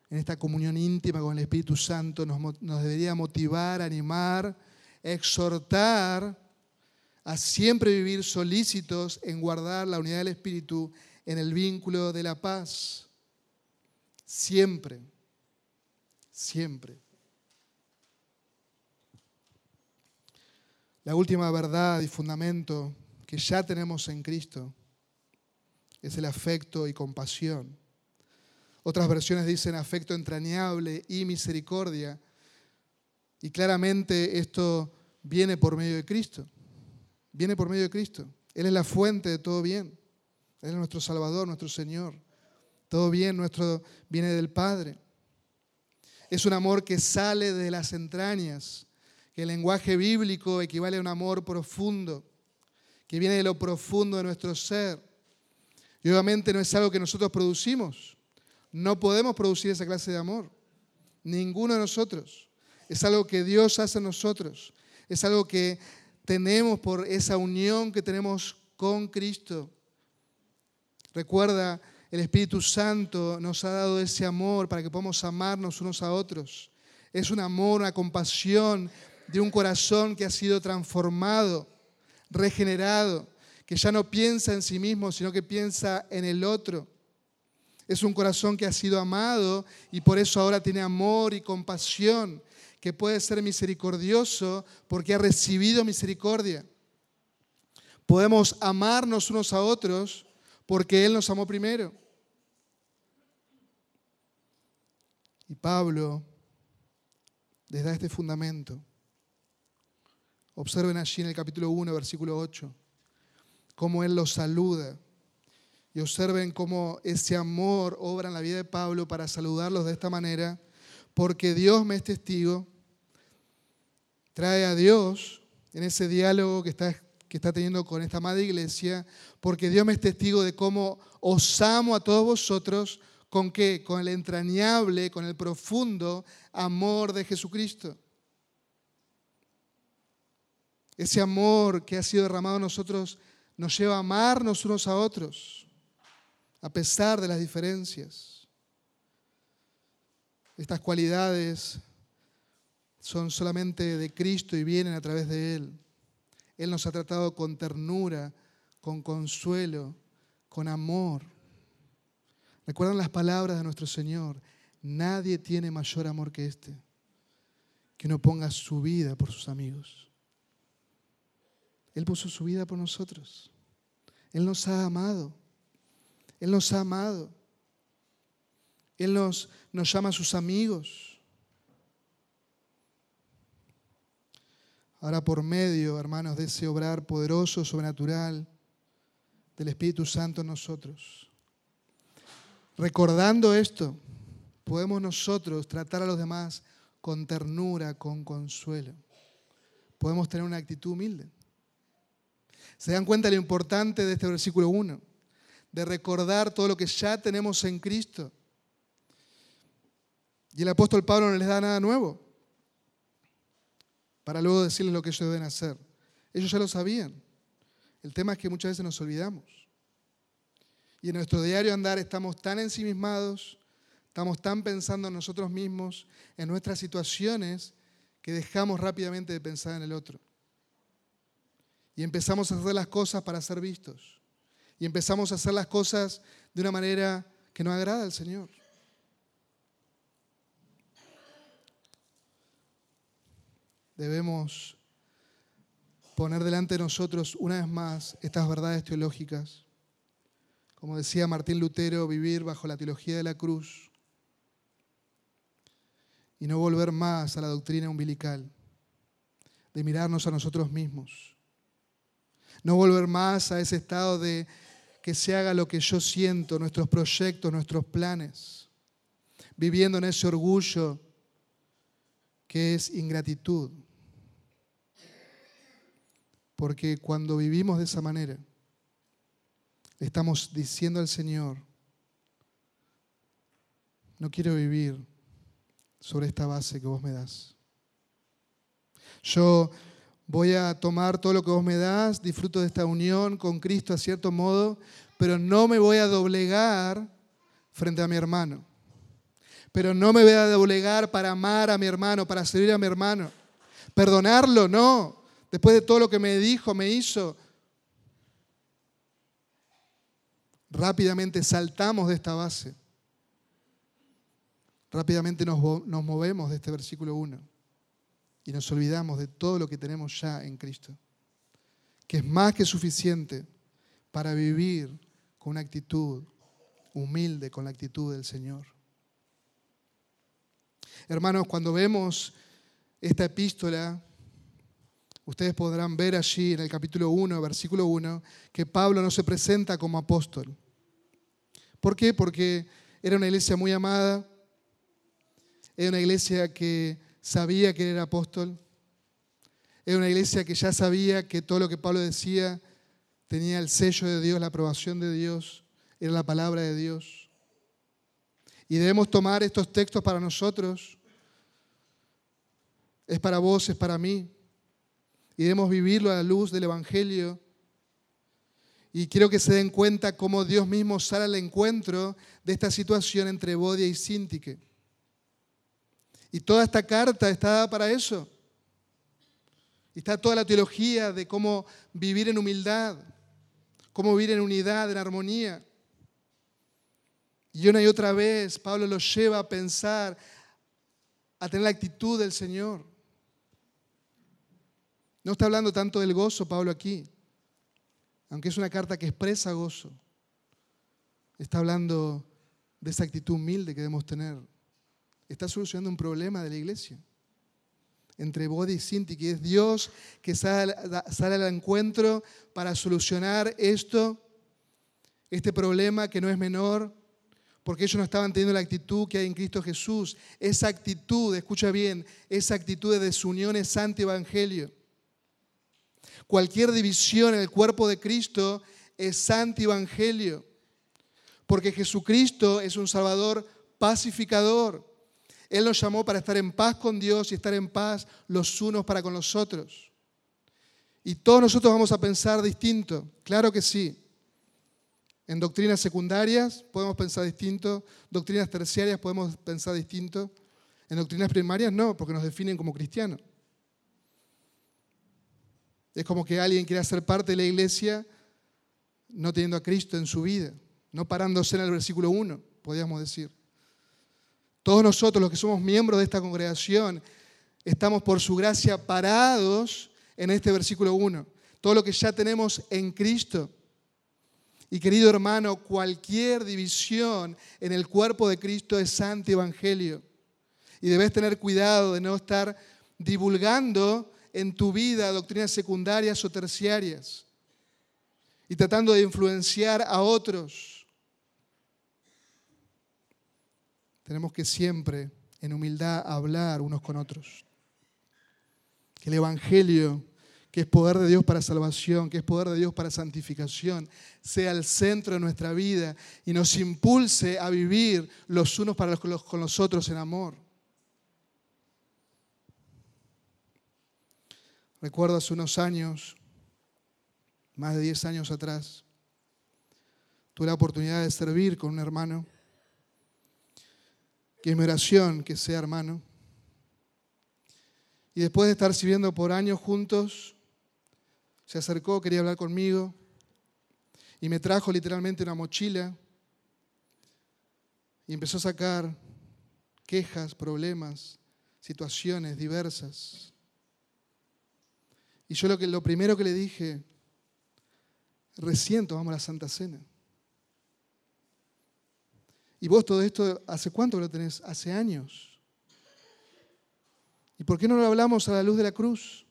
en esta comunión íntima con el Espíritu Santo nos, debería motivar, animar, exhortar a siempre vivir solícitos en guardar la unidad del Espíritu en el vínculo de la paz. Siempre, siempre. La última verdad y fundamento que ya tenemos en Cristo es el afecto y compasión. Otras versiones dicen afecto entrañable y misericordia. Y claramente esto viene por medio de Cristo. Viene por medio de Cristo. Él es la fuente de todo bien. Él es nuestro Salvador, nuestro Señor. Todo bien nuestro viene del Padre. Es un amor que sale de las entrañas, que el lenguaje bíblico equivale a un amor profundo, que viene de lo profundo de nuestro ser y obviamente no es algo que nosotros producimos. No podemos producir esa clase de amor. Ninguno de nosotros. Es algo que Dios hace en nosotros. Es algo que tenemos por esa unión que tenemos con Cristo. Recuerda, el Espíritu Santo nos ha dado ese amor para que podamos amarnos unos a otros. Es un amor, una compasión de un corazón que ha sido transformado, regenerado que ya no piensa en sí mismo, sino que piensa en el otro. Es un corazón que ha sido amado y por eso ahora tiene amor y compasión, que puede ser misericordioso porque ha recibido misericordia. Podemos amarnos unos a otros porque Él nos amó primero. Y Pablo les da este fundamento. Observen allí en el capítulo 1, versículo 8 cómo Él los saluda. Y observen cómo ese amor obra en la vida de Pablo para saludarlos de esta manera, porque Dios me es testigo, trae a Dios en ese diálogo que está, que está teniendo con esta madre iglesia, porque Dios me es testigo de cómo os amo a todos vosotros, ¿con qué? Con el entrañable, con el profundo amor de Jesucristo. Ese amor que ha sido derramado en nosotros nos lleva a amarnos unos a otros. a pesar de las diferencias. Estas cualidades son solamente de Cristo y vienen a través de Él. Él nos ha tratado con ternura, con consuelo, con amor. ¿Recuerdan las palabras de nuestro Señor? Nadie tiene mayor amor que este, que uno ponga su vida por sus amigos. Él puso su vida por nosotros. Él nos ha amado. Él nos ha amado. Él nos, nos llama a sus amigos. Ahora por medio, hermanos, de ese obrar poderoso, sobrenatural del Espíritu Santo en nosotros. Recordando esto, podemos nosotros tratar a los demás con ternura, con consuelo. Podemos tener una actitud humilde. ¿Se dan cuenta de lo importante de este versículo 1? De recordar todo lo que ya tenemos en Cristo. Y el apóstol Pablo no les da nada nuevo para luego decirles lo que ellos deben hacer. Ellos ya lo sabían. El tema es que muchas veces nos olvidamos. Y en nuestro diario andar estamos tan ensimismados, estamos tan pensando en nosotros mismos, en nuestras situaciones, que dejamos rápidamente de pensar en el otro. Y empezamos a hacer las cosas para ser vistos. Y empezamos a hacer las cosas de una manera que no agrada al Señor. Debemos poner delante de nosotros una vez más estas verdades teológicas. Como decía Martín Lutero, vivir bajo la teología de la cruz y no volver más a la doctrina umbilical, de mirarnos a nosotros mismos no volver más a ese estado de que se haga lo que yo siento, nuestros proyectos, nuestros planes, viviendo en ese orgullo que es ingratitud. Porque cuando vivimos de esa manera, estamos diciendo al Señor, no quiero vivir sobre esta base que vos me das. Yo voy a tomar todo lo que vos me das, disfruto de esta unión con Cristo a cierto modo, pero no me voy a doblegar frente a mi hermano. Pero no me voy a doblegar para amar a mi hermano, para servir a mi hermano. Perdonarlo, no. Después de todo lo que me dijo, me hizo. Rápidamente saltamos de esta base. Rápidamente nos, movemos de este versículo 1 y nos olvidamos de todo lo que tenemos ya en Cristo, que es más que suficiente para vivir con una actitud humilde, con la actitud del Señor. Hermanos, cuando vemos esta epístola, ustedes podrán ver allí en el capítulo 1, versículo 1, que Pablo no se presenta como apóstol. ¿Por qué? Porque era una iglesia muy amada, era una iglesia que sabía que era apóstol. Era una iglesia que ya sabía que todo lo que Pablo decía tenía el sello de Dios, la aprobación de Dios, era la palabra de Dios. Y debemos tomar estos textos para nosotros. Es para vos, es para mí. Y debemos vivirlo a la luz del Evangelio. Y quiero que se den cuenta cómo Dios mismo sale al encuentro de esta situación entre Bodia y Sintique. Y toda esta carta está para eso. Está toda la teología de cómo vivir en humildad, cómo vivir en unidad, en armonía. Y una y otra vez Pablo los lleva a pensar, a tener la actitud del Señor. No está hablando tanto del gozo Pablo aquí, aunque es una carta que expresa gozo. Está hablando de esa actitud humilde que debemos tener está solucionando un problema de la iglesia. Entre Body y Sinti, que es Dios que sale, al encuentro para solucionar esto, este problema que no es menor, porque ellos no estaban teniendo la actitud que hay en Cristo Jesús. Esa actitud, escucha bien, esa actitud de desunión es anti-evangelio. Cualquier división en el cuerpo de Cristo es anti-evangelio, porque Jesucristo es un Salvador pacificador. Él nos llamó para estar en paz con Dios y estar en paz los unos para con los otros. Y todos nosotros vamos a pensar distinto, claro que sí. En doctrinas secundarias podemos pensar distinto, doctrinas terciarias podemos pensar distinto, en doctrinas primarias no, porque nos definen como cristianos. Es como que alguien quiera ser parte de la iglesia no teniendo a Cristo en su vida, no parándose en el versículo 1, podríamos decir. Todos nosotros, los que somos miembros de esta congregación, estamos por su gracia parados en este versículo 1. Todo lo que ya tenemos en Cristo. Y querido hermano, cualquier división en el cuerpo de Cristo es anti-evangelio. Y debes tener cuidado de no estar divulgando en tu vida doctrinas secundarias o terciarias y tratando de influenciar a otros. Tenemos que siempre en humildad hablar unos con otros. Que el Evangelio, que es poder de Dios para salvación, que es poder de Dios para santificación, sea el centro de nuestra vida y nos impulse a vivir los unos para los con los otros en amor. Recuerdo hace unos años, más de 10 años atrás, tuve la oportunidad de servir con un hermano, que mi oración que sea hermano. Y después de estar sirviendo por años juntos, se acercó, quería hablar conmigo, y me trajo literalmente una mochila y empezó a sacar quejas, problemas, situaciones diversas. Y yo lo, que, lo primero que le dije, recién tomamos la Santa Cena. Y vos todo esto, ¿hace cuánto lo tenés? Hace años. ¿Y por qué no lo hablamos a la luz de la cruz?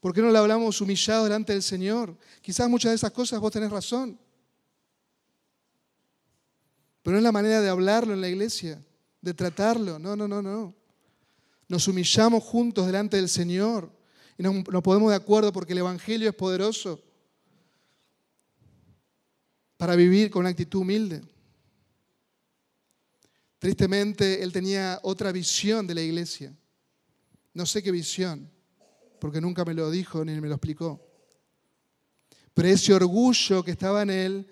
¿Por qué no lo hablamos humillado delante del Señor? Quizás muchas de esas cosas vos tenés razón. Pero no es la manera de hablarlo en la iglesia, de tratarlo. No, no, no, no. Nos humillamos juntos delante del Señor y nos, nos ponemos de acuerdo porque el Evangelio es poderoso para vivir con una actitud humilde. Tristemente, él tenía otra visión de la iglesia. No sé qué visión, porque nunca me lo dijo ni me lo explicó. Pero ese orgullo que estaba en él,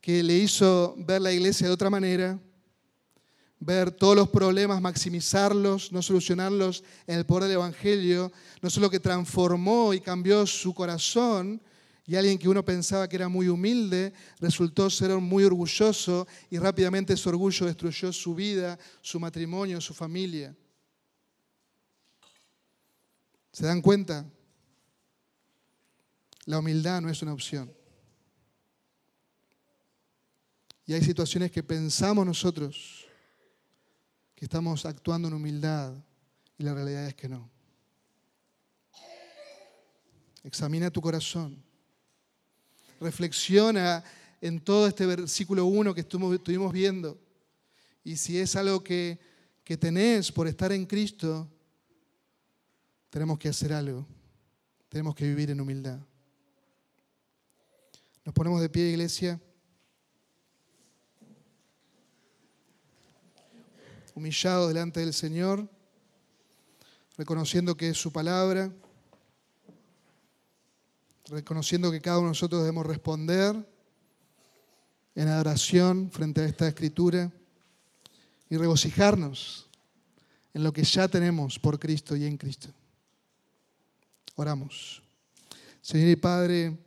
que le hizo ver la iglesia de otra manera, ver todos los problemas, maximizarlos, no solucionarlos en el poder del Evangelio, no solo que transformó y cambió su corazón, y alguien que uno pensaba que era muy humilde resultó ser muy orgulloso y rápidamente ese orgullo destruyó su vida, su matrimonio, su familia. ¿Se dan cuenta? La humildad no es una opción. Y hay situaciones que pensamos nosotros que estamos actuando en humildad y la realidad es que no. Examina tu corazón reflexiona en todo este versículo 1 que estuvimos viendo. Y si es algo que, que tenés por estar en Cristo, tenemos que hacer algo. Tenemos que vivir en humildad. Nos ponemos de pie, iglesia. Humillado delante del Señor, reconociendo que es su palabra reconociendo que cada uno de nosotros debemos responder en adoración frente a esta escritura y regocijarnos en lo que ya tenemos por Cristo y en Cristo. Oramos. Señor y Padre,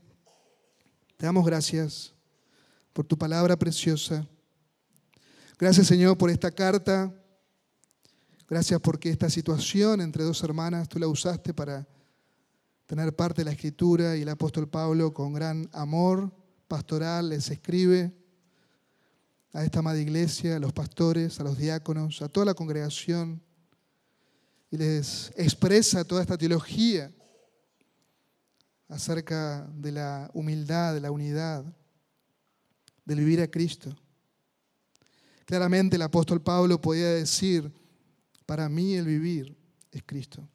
te damos gracias por tu palabra preciosa. Gracias Señor por esta carta. Gracias porque esta situación entre dos hermanas tú la usaste para tener parte de la escritura y el apóstol Pablo con gran amor pastoral les escribe a esta amada iglesia, a los pastores, a los diáconos, a toda la congregación y les expresa toda esta teología acerca de la humildad, de la unidad, del vivir a Cristo. Claramente el apóstol Pablo podía decir, para mí el vivir es Cristo.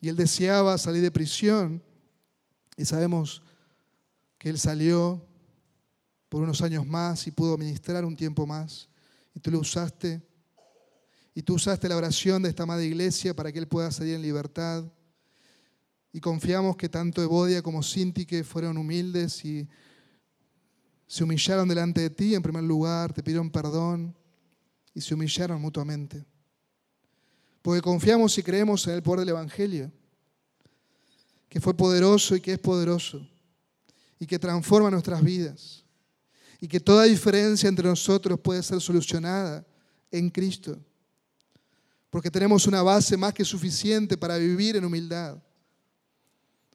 Y él deseaba salir de prisión. Y sabemos que él salió por unos años más y pudo ministrar un tiempo más. Y tú lo usaste. Y tú usaste la oración de esta amada iglesia para que él pueda salir en libertad. Y confiamos que tanto Evodia como Sintique fueron humildes y se humillaron delante de ti en primer lugar, te pidieron perdón y se humillaron mutuamente. Porque confiamos y creemos en el poder del Evangelio, que fue poderoso y que es poderoso, y que transforma nuestras vidas, y que toda diferencia entre nosotros puede ser solucionada en Cristo, porque tenemos una base más que suficiente para vivir en humildad,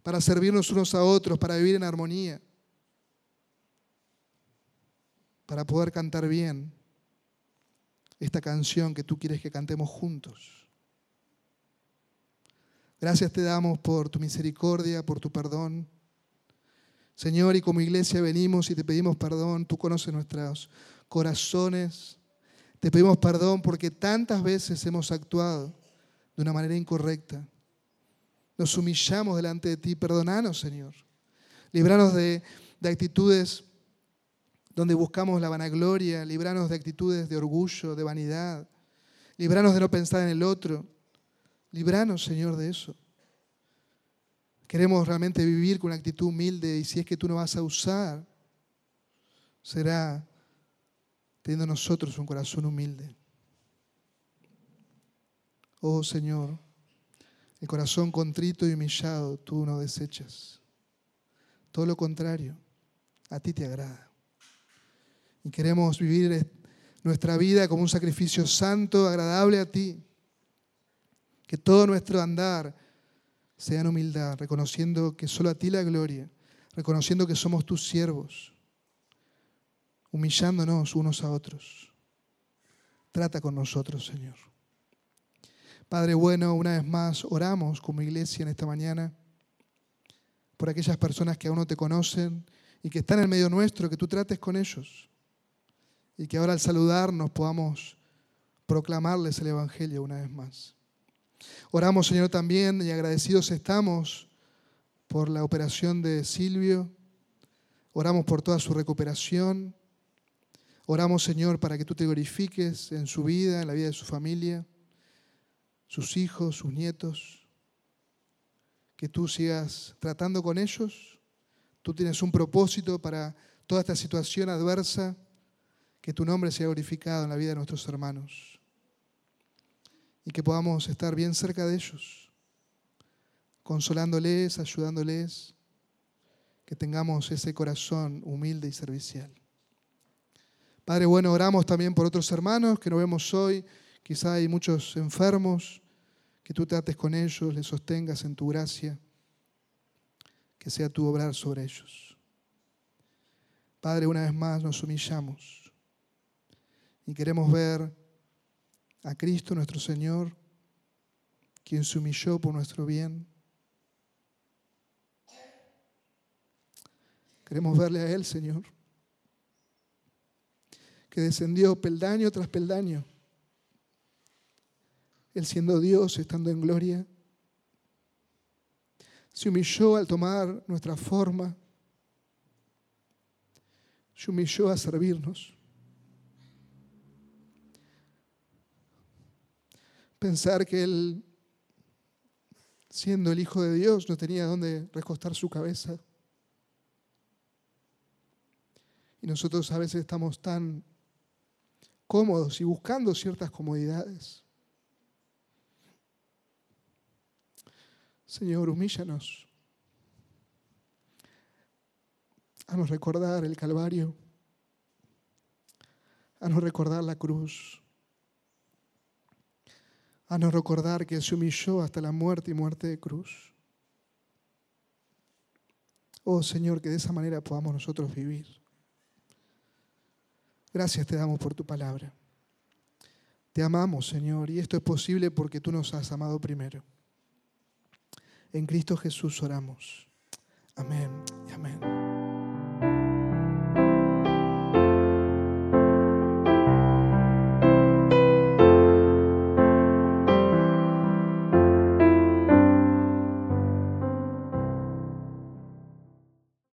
para servirnos unos a otros, para vivir en armonía, para poder cantar bien esta canción que tú quieres que cantemos juntos. Gracias te damos por tu misericordia, por tu perdón. Señor, y como iglesia venimos y te pedimos perdón. Tú conoces nuestros corazones. Te pedimos perdón porque tantas veces hemos actuado de una manera incorrecta. Nos humillamos delante de ti. Perdonanos, Señor. Libranos de, de actitudes donde buscamos la vanagloria. Libranos de actitudes de orgullo, de vanidad. Libranos de no pensar en el otro. Libranos, Señor, de eso. Queremos realmente vivir con una actitud humilde y si es que tú no vas a usar, será teniendo nosotros un corazón humilde. Oh Señor, el corazón contrito y humillado tú no desechas. Todo lo contrario, a ti te agrada. Y queremos vivir nuestra vida como un sacrificio santo, agradable a ti. Que todo nuestro andar sea en humildad, reconociendo que solo a ti la gloria, reconociendo que somos tus siervos, humillándonos unos a otros. Trata con nosotros, Señor. Padre bueno, una vez más oramos como iglesia en esta mañana por aquellas personas que aún no te conocen y que están en medio nuestro, que tú trates con ellos y que ahora al saludarnos podamos proclamarles el Evangelio una vez más. Oramos, Señor, también y agradecidos estamos por la operación de Silvio. Oramos por toda su recuperación. Oramos, Señor, para que tú te glorifiques en su vida, en la vida de su familia, sus hijos, sus nietos. Que tú sigas tratando con ellos. Tú tienes un propósito para toda esta situación adversa. Que tu nombre sea glorificado en la vida de nuestros hermanos y que podamos estar bien cerca de ellos, consolándoles, ayudándoles, que tengamos ese corazón humilde y servicial. Padre, bueno, oramos también por otros hermanos que no vemos hoy, quizá hay muchos enfermos, que tú trates con ellos, les sostengas en tu gracia, que sea tu obrar sobre ellos. Padre, una vez más nos humillamos y queremos ver a Cristo nuestro Señor, quien se humilló por nuestro bien. Queremos verle a Él, Señor, que descendió peldaño tras peldaño, Él siendo Dios, estando en gloria, se humilló al tomar nuestra forma, se humilló a servirnos. Pensar que él, siendo el Hijo de Dios, no tenía dónde recostar su cabeza. Y nosotros a veces estamos tan cómodos y buscando ciertas comodidades. Señor, humíllanos. Haznos recordar el Calvario. Haznos recordar la cruz a no recordar que se humilló hasta la muerte y muerte de cruz. Oh Señor, que de esa manera podamos nosotros vivir. Gracias te damos por tu palabra. Te amamos, Señor, y esto es posible porque tú nos has amado primero. En Cristo Jesús oramos. Amén y amén.